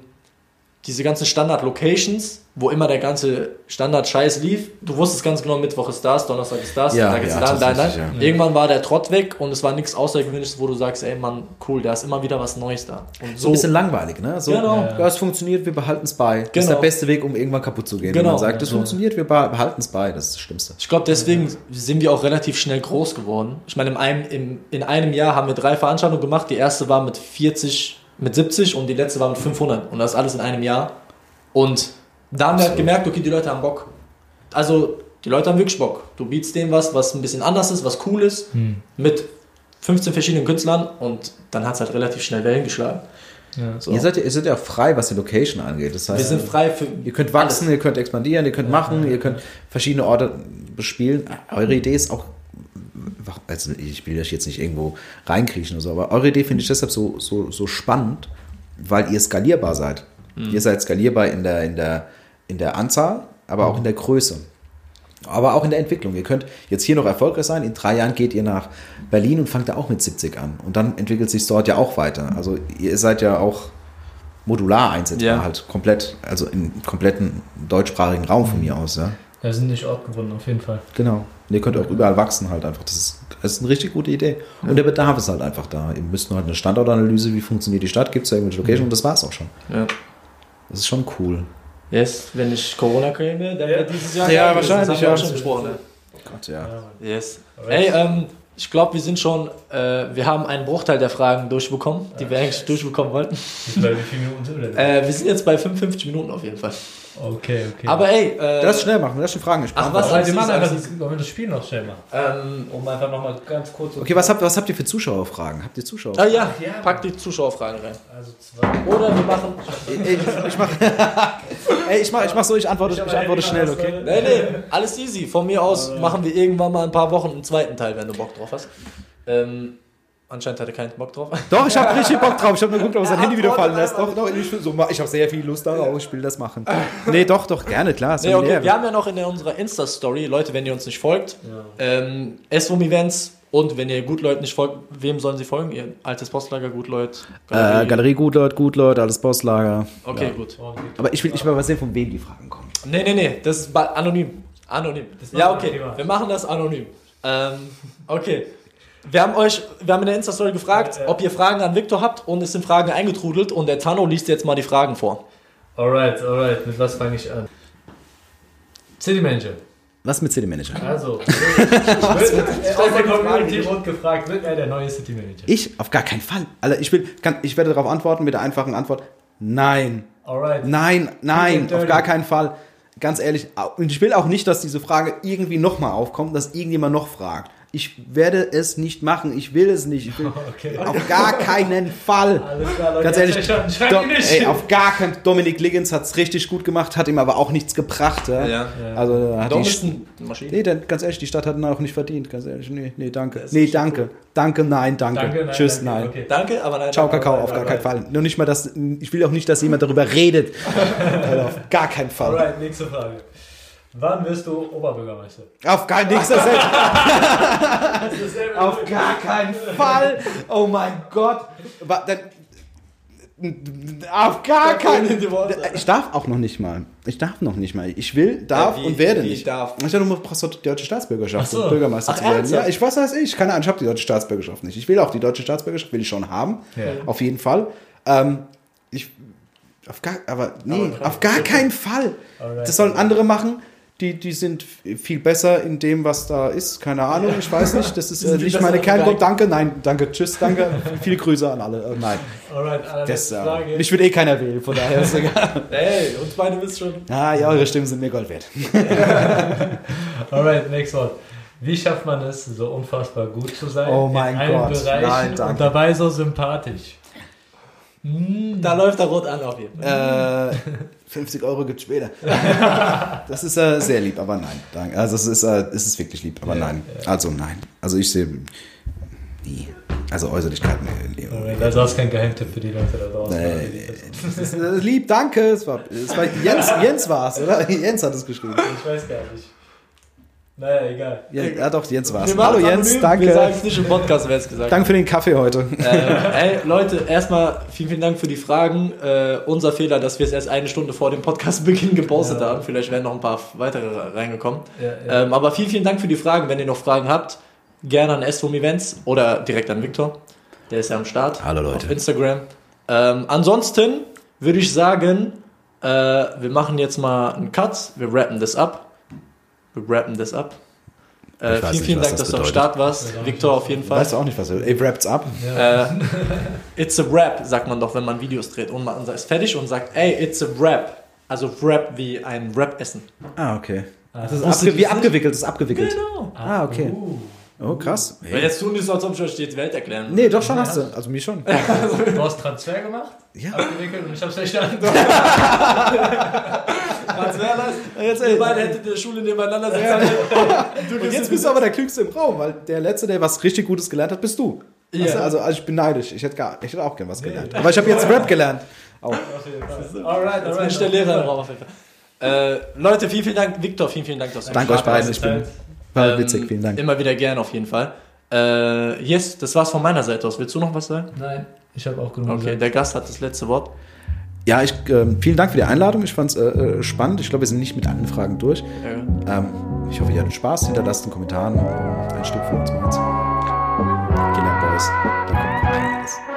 diese ganzen Standard-Locations, wo immer der ganze Standard-Scheiß lief. Du wusstest ganz genau, Mittwoch ist das, Donnerstag ist das, Ja, da geht's ja, da, da, da. tatsächlich, ja. Irgendwann war der Trott weg und es war nichts Außergewöhnliches, wo du sagst, ey Mann, cool, da ist immer wieder was Neues da. Und So ein bisschen langweilig, ne? So, Genau. ja, es funktioniert, wir behalten es bei. Das ist Genau. der beste Weg, um irgendwann kaputt zu gehen. Genau. Wenn man sagt, das funktioniert, wir behalten es bei. Das ist das Schlimmste. Ich glaube, deswegen sind wir auch relativ schnell groß geworden. Ich meine, in einem, im, in einem Jahr haben wir drei Veranstaltungen gemacht. Die erste war mit 40, mit 70 und die letzte war mit 500. Und das alles in einem Jahr. Und da haben wir halt gemerkt, okay, die Leute haben Bock. Also, die Leute haben wirklich Bock. Du bietst denen was, was ein bisschen anders ist, was cool ist, mit 15 verschiedenen Künstlern und dann hat es halt relativ schnell Wellen geschlagen. Ja. So. Ihr, seid ja, ihr seid ja auch frei, was die Location angeht. Das heißt, wir sind frei für. Ihr könnt wachsen, alles. ihr könnt expandieren, ihr könnt machen, ihr könnt verschiedene Orte bespielen. Eure Idee ist auch, also ich will euch jetzt nicht irgendwo reinkriechen oder so, aber eure Idee finde ich deshalb so, so, so spannend, weil ihr skalierbar seid. Ihr seid skalierbar in der, in der, in der Anzahl, aber auch in der Größe. Aber auch in der Entwicklung. Ihr könnt jetzt hier noch erfolgreich sein. In drei Jahren geht ihr nach Berlin und fangt da auch mit 70 an. Und dann entwickelt sich dort ja auch weiter. Also ihr seid ja auch modular einsetzbar, Ja. halt komplett, also im kompletten deutschsprachigen Raum von mir aus, ja. Wir sind nicht ortgebunden, auf jeden Fall. Genau. Und ihr könnt auch überall wachsen halt einfach. Das ist, das ist eine richtig gute Idee. Und der Bedarf ist halt einfach da. Ihr müsst nur halt eine Standortanalyse, wie funktioniert die Stadt, gibt es da irgendwelche Location und das war's auch schon. Ja. Das ist schon cool. Yes, wenn ich Corona kriege, dann wird dieses Jahr Ja, wahrscheinlich, Das haben wir ja. auch schon besprochen. Ne? Gott, ja. Yes. Ey, ähm, ich glaube, wir sind schon, äh, wir haben einen Bruchteil der Fragen durchbekommen, die wir eigentlich durchbekommen wollten. Wie viele Minuten sind wir denn? Äh, wir sind jetzt bei 55 Minuten auf jeden Fall. Okay, okay. Aber ey, äh, Lass schnell machen, lass die Fragen nicht Ach, was? Aber wir machen ist- einfach das, wollen wir das Spiel noch schnell machen. ähm, Um einfach nochmal ganz kurz. Okay, was habt, was habt ihr für Zuschauerfragen? Habt ihr Zuschauer? ah ja, Ja. pack die Zuschauerfragen rein. Also zwei. Oder wir machen. Ey, ich, ich mach, ey, ich mach, ich mach so, ich antworte, ich antworte schnell, okay? Nee, nee, alles easy. Von mir aus machen wir irgendwann mal ein paar Wochen einen zweiten Teil, wenn du Bock drauf hast. Ähm, anscheinend hat er keinen Bock drauf. Doch, ich habe richtig Bock drauf. Ich habe nur geguckt, ob er sein Handy wieder fallen lässt. Doch, doch, ich, so, ich habe sehr viel Lust darauf. Ich will das machen. Nee, doch, doch, gerne, klar. Nee, okay. Wir haben ja noch in unserer Insta-Story, Leute, wenn ihr uns nicht folgt, ähm, SWOM Events und wenn ihr Gutleut nicht folgt, wem sollen sie folgen? Ihr altes Postlager, Gutleut, Äh, Galerie Gutleut, Gutleut, alles Postlager. Okay, gut. Aber ich will, ich will mal sehen, von wem die Fragen kommen. Nee, nee, nee, das ist anonym. Anonym. Das Ja, okay, wir machen das anonym. Ähm, okay. Wir haben euch, wir haben in der Insta-Story gefragt, Ja, ja. ob ihr Fragen an Victor habt und es sind Fragen eingetrudelt und der Tano liest jetzt mal die Fragen vor. Alright, alright. Mit was fange ich an? City Manager. Was mit City Manager? Also, wird, aus der Community wurde gefragt, wird er der neue City Manager? Ich? Auf gar keinen Fall. Alter, ich, will, kann, ich werde darauf antworten mit der einfachen Antwort. Nein. Alright. Nein, nein, auf gar keinen Fall. Ganz ehrlich, und ich will auch nicht, dass diese Frage irgendwie nochmal aufkommt, dass irgendjemand noch fragt. Ich werde es nicht machen, ich will es nicht. Ich will, Okay. Auf gar keinen Fall. Alles klar, Leute. Ganz ehrlich, Do ihn nicht. ey, auf gar keinen Dominik Liggins hat es richtig gut gemacht, hat ihm aber auch nichts gebracht. Ja. Ja. Also hat Dom die, Maschine. nee, dann, ganz ehrlich, die Stadt hat ihn auch nicht verdient. Ganz ehrlich, nee, nee, danke. Nee, danke. Danke, nein, danke. Danke, nein, Tschüss, danke. nein. Okay. Danke, aber nein. Ciao. Kakao, auf gar keinen Fall. Nur nicht mal, dass, ich will auch nicht, dass jemand darüber redet. Also auf gar keinen Fall. Alright, nächste Frage. Wann wirst du Oberbürgermeister? Auf gar nichts. Das auf gar keinen Fall. Oh mein Gott. Auf gar keinen Worte. Ich darf auch noch nicht mal. Ich darf noch nicht mal. Ich will, darf Ja, wie- und werde wie nicht. darf? Ich dachte, du brauchst doch die deutsche Staatsbürgerschaft, Ach so. um Bürgermeister Ach, zu werden. ernsthaft? Ja, ich was weiß ich. Keine Ahnung, ich habe die deutsche Staatsbürgerschaft nicht. Ich will auch die deutsche Staatsbürgerschaft, will ich schon haben. Ja. Auf jeden Fall. Ähm, ich, auf gar, aber nee, Aber auf gar keinen Fall. Das sollen andere machen, die, die sind viel besser in dem, was da ist. Keine Ahnung, ich weiß nicht. Das ist äh, nicht meine Kerngruppe. Danke, nein, danke, tschüss, danke. Viele Grüße an alle. Äh, nein, Alright, das, äh, mich wird eh keiner wählen, von daher ist egal. Ey, uns beide bist schon. Ah, ja, eure Stimmen sind mir Gold wert. Alright, next one. Wie schafft man es, so unfassbar gut zu sein? Oh mein in allen Gott. Bereichen Nein, danke. und dabei so sympathisch? Da läuft er rot an auf jeden Fall. Äh, 50 Euro gibt später. Das ist äh, sehr lieb, aber nein. Danke. Also es ist, äh, es ist wirklich lieb, aber Ja, nein. Also nein. Also ich sehe nie. Also Äußerlichkeiten. Nee, nee, Also hast kein Geheimtipp für die Leute da draußen. Nee, nee. Das ist, äh, lieb, danke. Es war, es war Jens, Jens war es, oder? Jens hat es geschrieben. Ich weiß gar nicht. Naja, egal. Ja, ja doch, Jens war es. Hallo Jens, anonym, Wir sagen danke. es nicht im Podcast, wer es gesagt. Danke für den Kaffee heute. äh, ey, Leute, erstmal vielen, vielen Dank für die Fragen. Äh, unser Fehler, dass wir es erst eine Stunde vor dem Podcastbeginn gepostet Ja. haben. Vielleicht wären noch ein paar weitere reingekommen. Ja. Ähm, aber vielen, vielen Dank für die Fragen. Wenn ihr noch Fragen habt, gerne an SVM Events oder direkt an Victor. Der ist ja am Start. Hallo, Leute. Auf Instagram. Ähm, ansonsten würde ich sagen, äh, wir machen jetzt mal einen Cut. Wir rappen das ab. Wir rappen das ab. Äh, vielen, nicht, vielen Dank, das dass du am. Start warst. Ja, Victor auf jeden Fall. Weißt du auch nicht, was er. Ey, rappt's ab. ja. Äh, it's a rap, sagt man doch, wenn man Videos dreht. Und man ist fertig und sagt, ey, it's a rap. Also Rap wie ein Rap-Essen. Ah, okay. Ah, Das ist abge wie abgewickelt, das ist abgewickelt. Genau. Ah, okay. Uh. Oh, krass. Weil Hey. jetzt tun die so, als ob ich euch die Welt erklären würde. Nee, doch schon hast du. Also mir schon. Du hast Transfer gemacht, Ja. abgewickelt und ich hab's verstanden. Das. Jetzt, Ihr beide hättet in der Schule nebeneinander sitzen. Du Und jetzt bist du aber der Klügste im Raum, weil der Letzte, der was richtig Gutes gelernt hat, bist du. Ja. Du, Also, also ich bin neidisch. Ich hätte, gar, ich hätte auch gern was gelernt. Aber ich habe jetzt Rap gelernt. Auch. Auf jeden Fall. Alright, Jetzt alright. bin ich der Lehrer im Raum auf jeden Fall. Äh, Leute, vielen, vielen Dank. Victor, vielen, vielen Dank, dass du Danke euch beiden. Ich bin war witzig. Vielen Dank. Immer wieder gern auf jeden Fall. Äh, yes, das war's von meiner Seite aus. Willst du noch was sagen? Nein, ich habe auch genug Okay, gesagt. der Gast hat das letzte Wort. Ja, ich, ähm, vielen Dank für die Einladung. Ich fand es äh, äh, spannend. Ich glaube, wir sind nicht mit allen Fragen durch. Ja. Ähm, ich hoffe, ihr hattet Spaß. Hinterlasst einen Kommentar. Ein Stück von uns meins. Killer Boys. Da kommt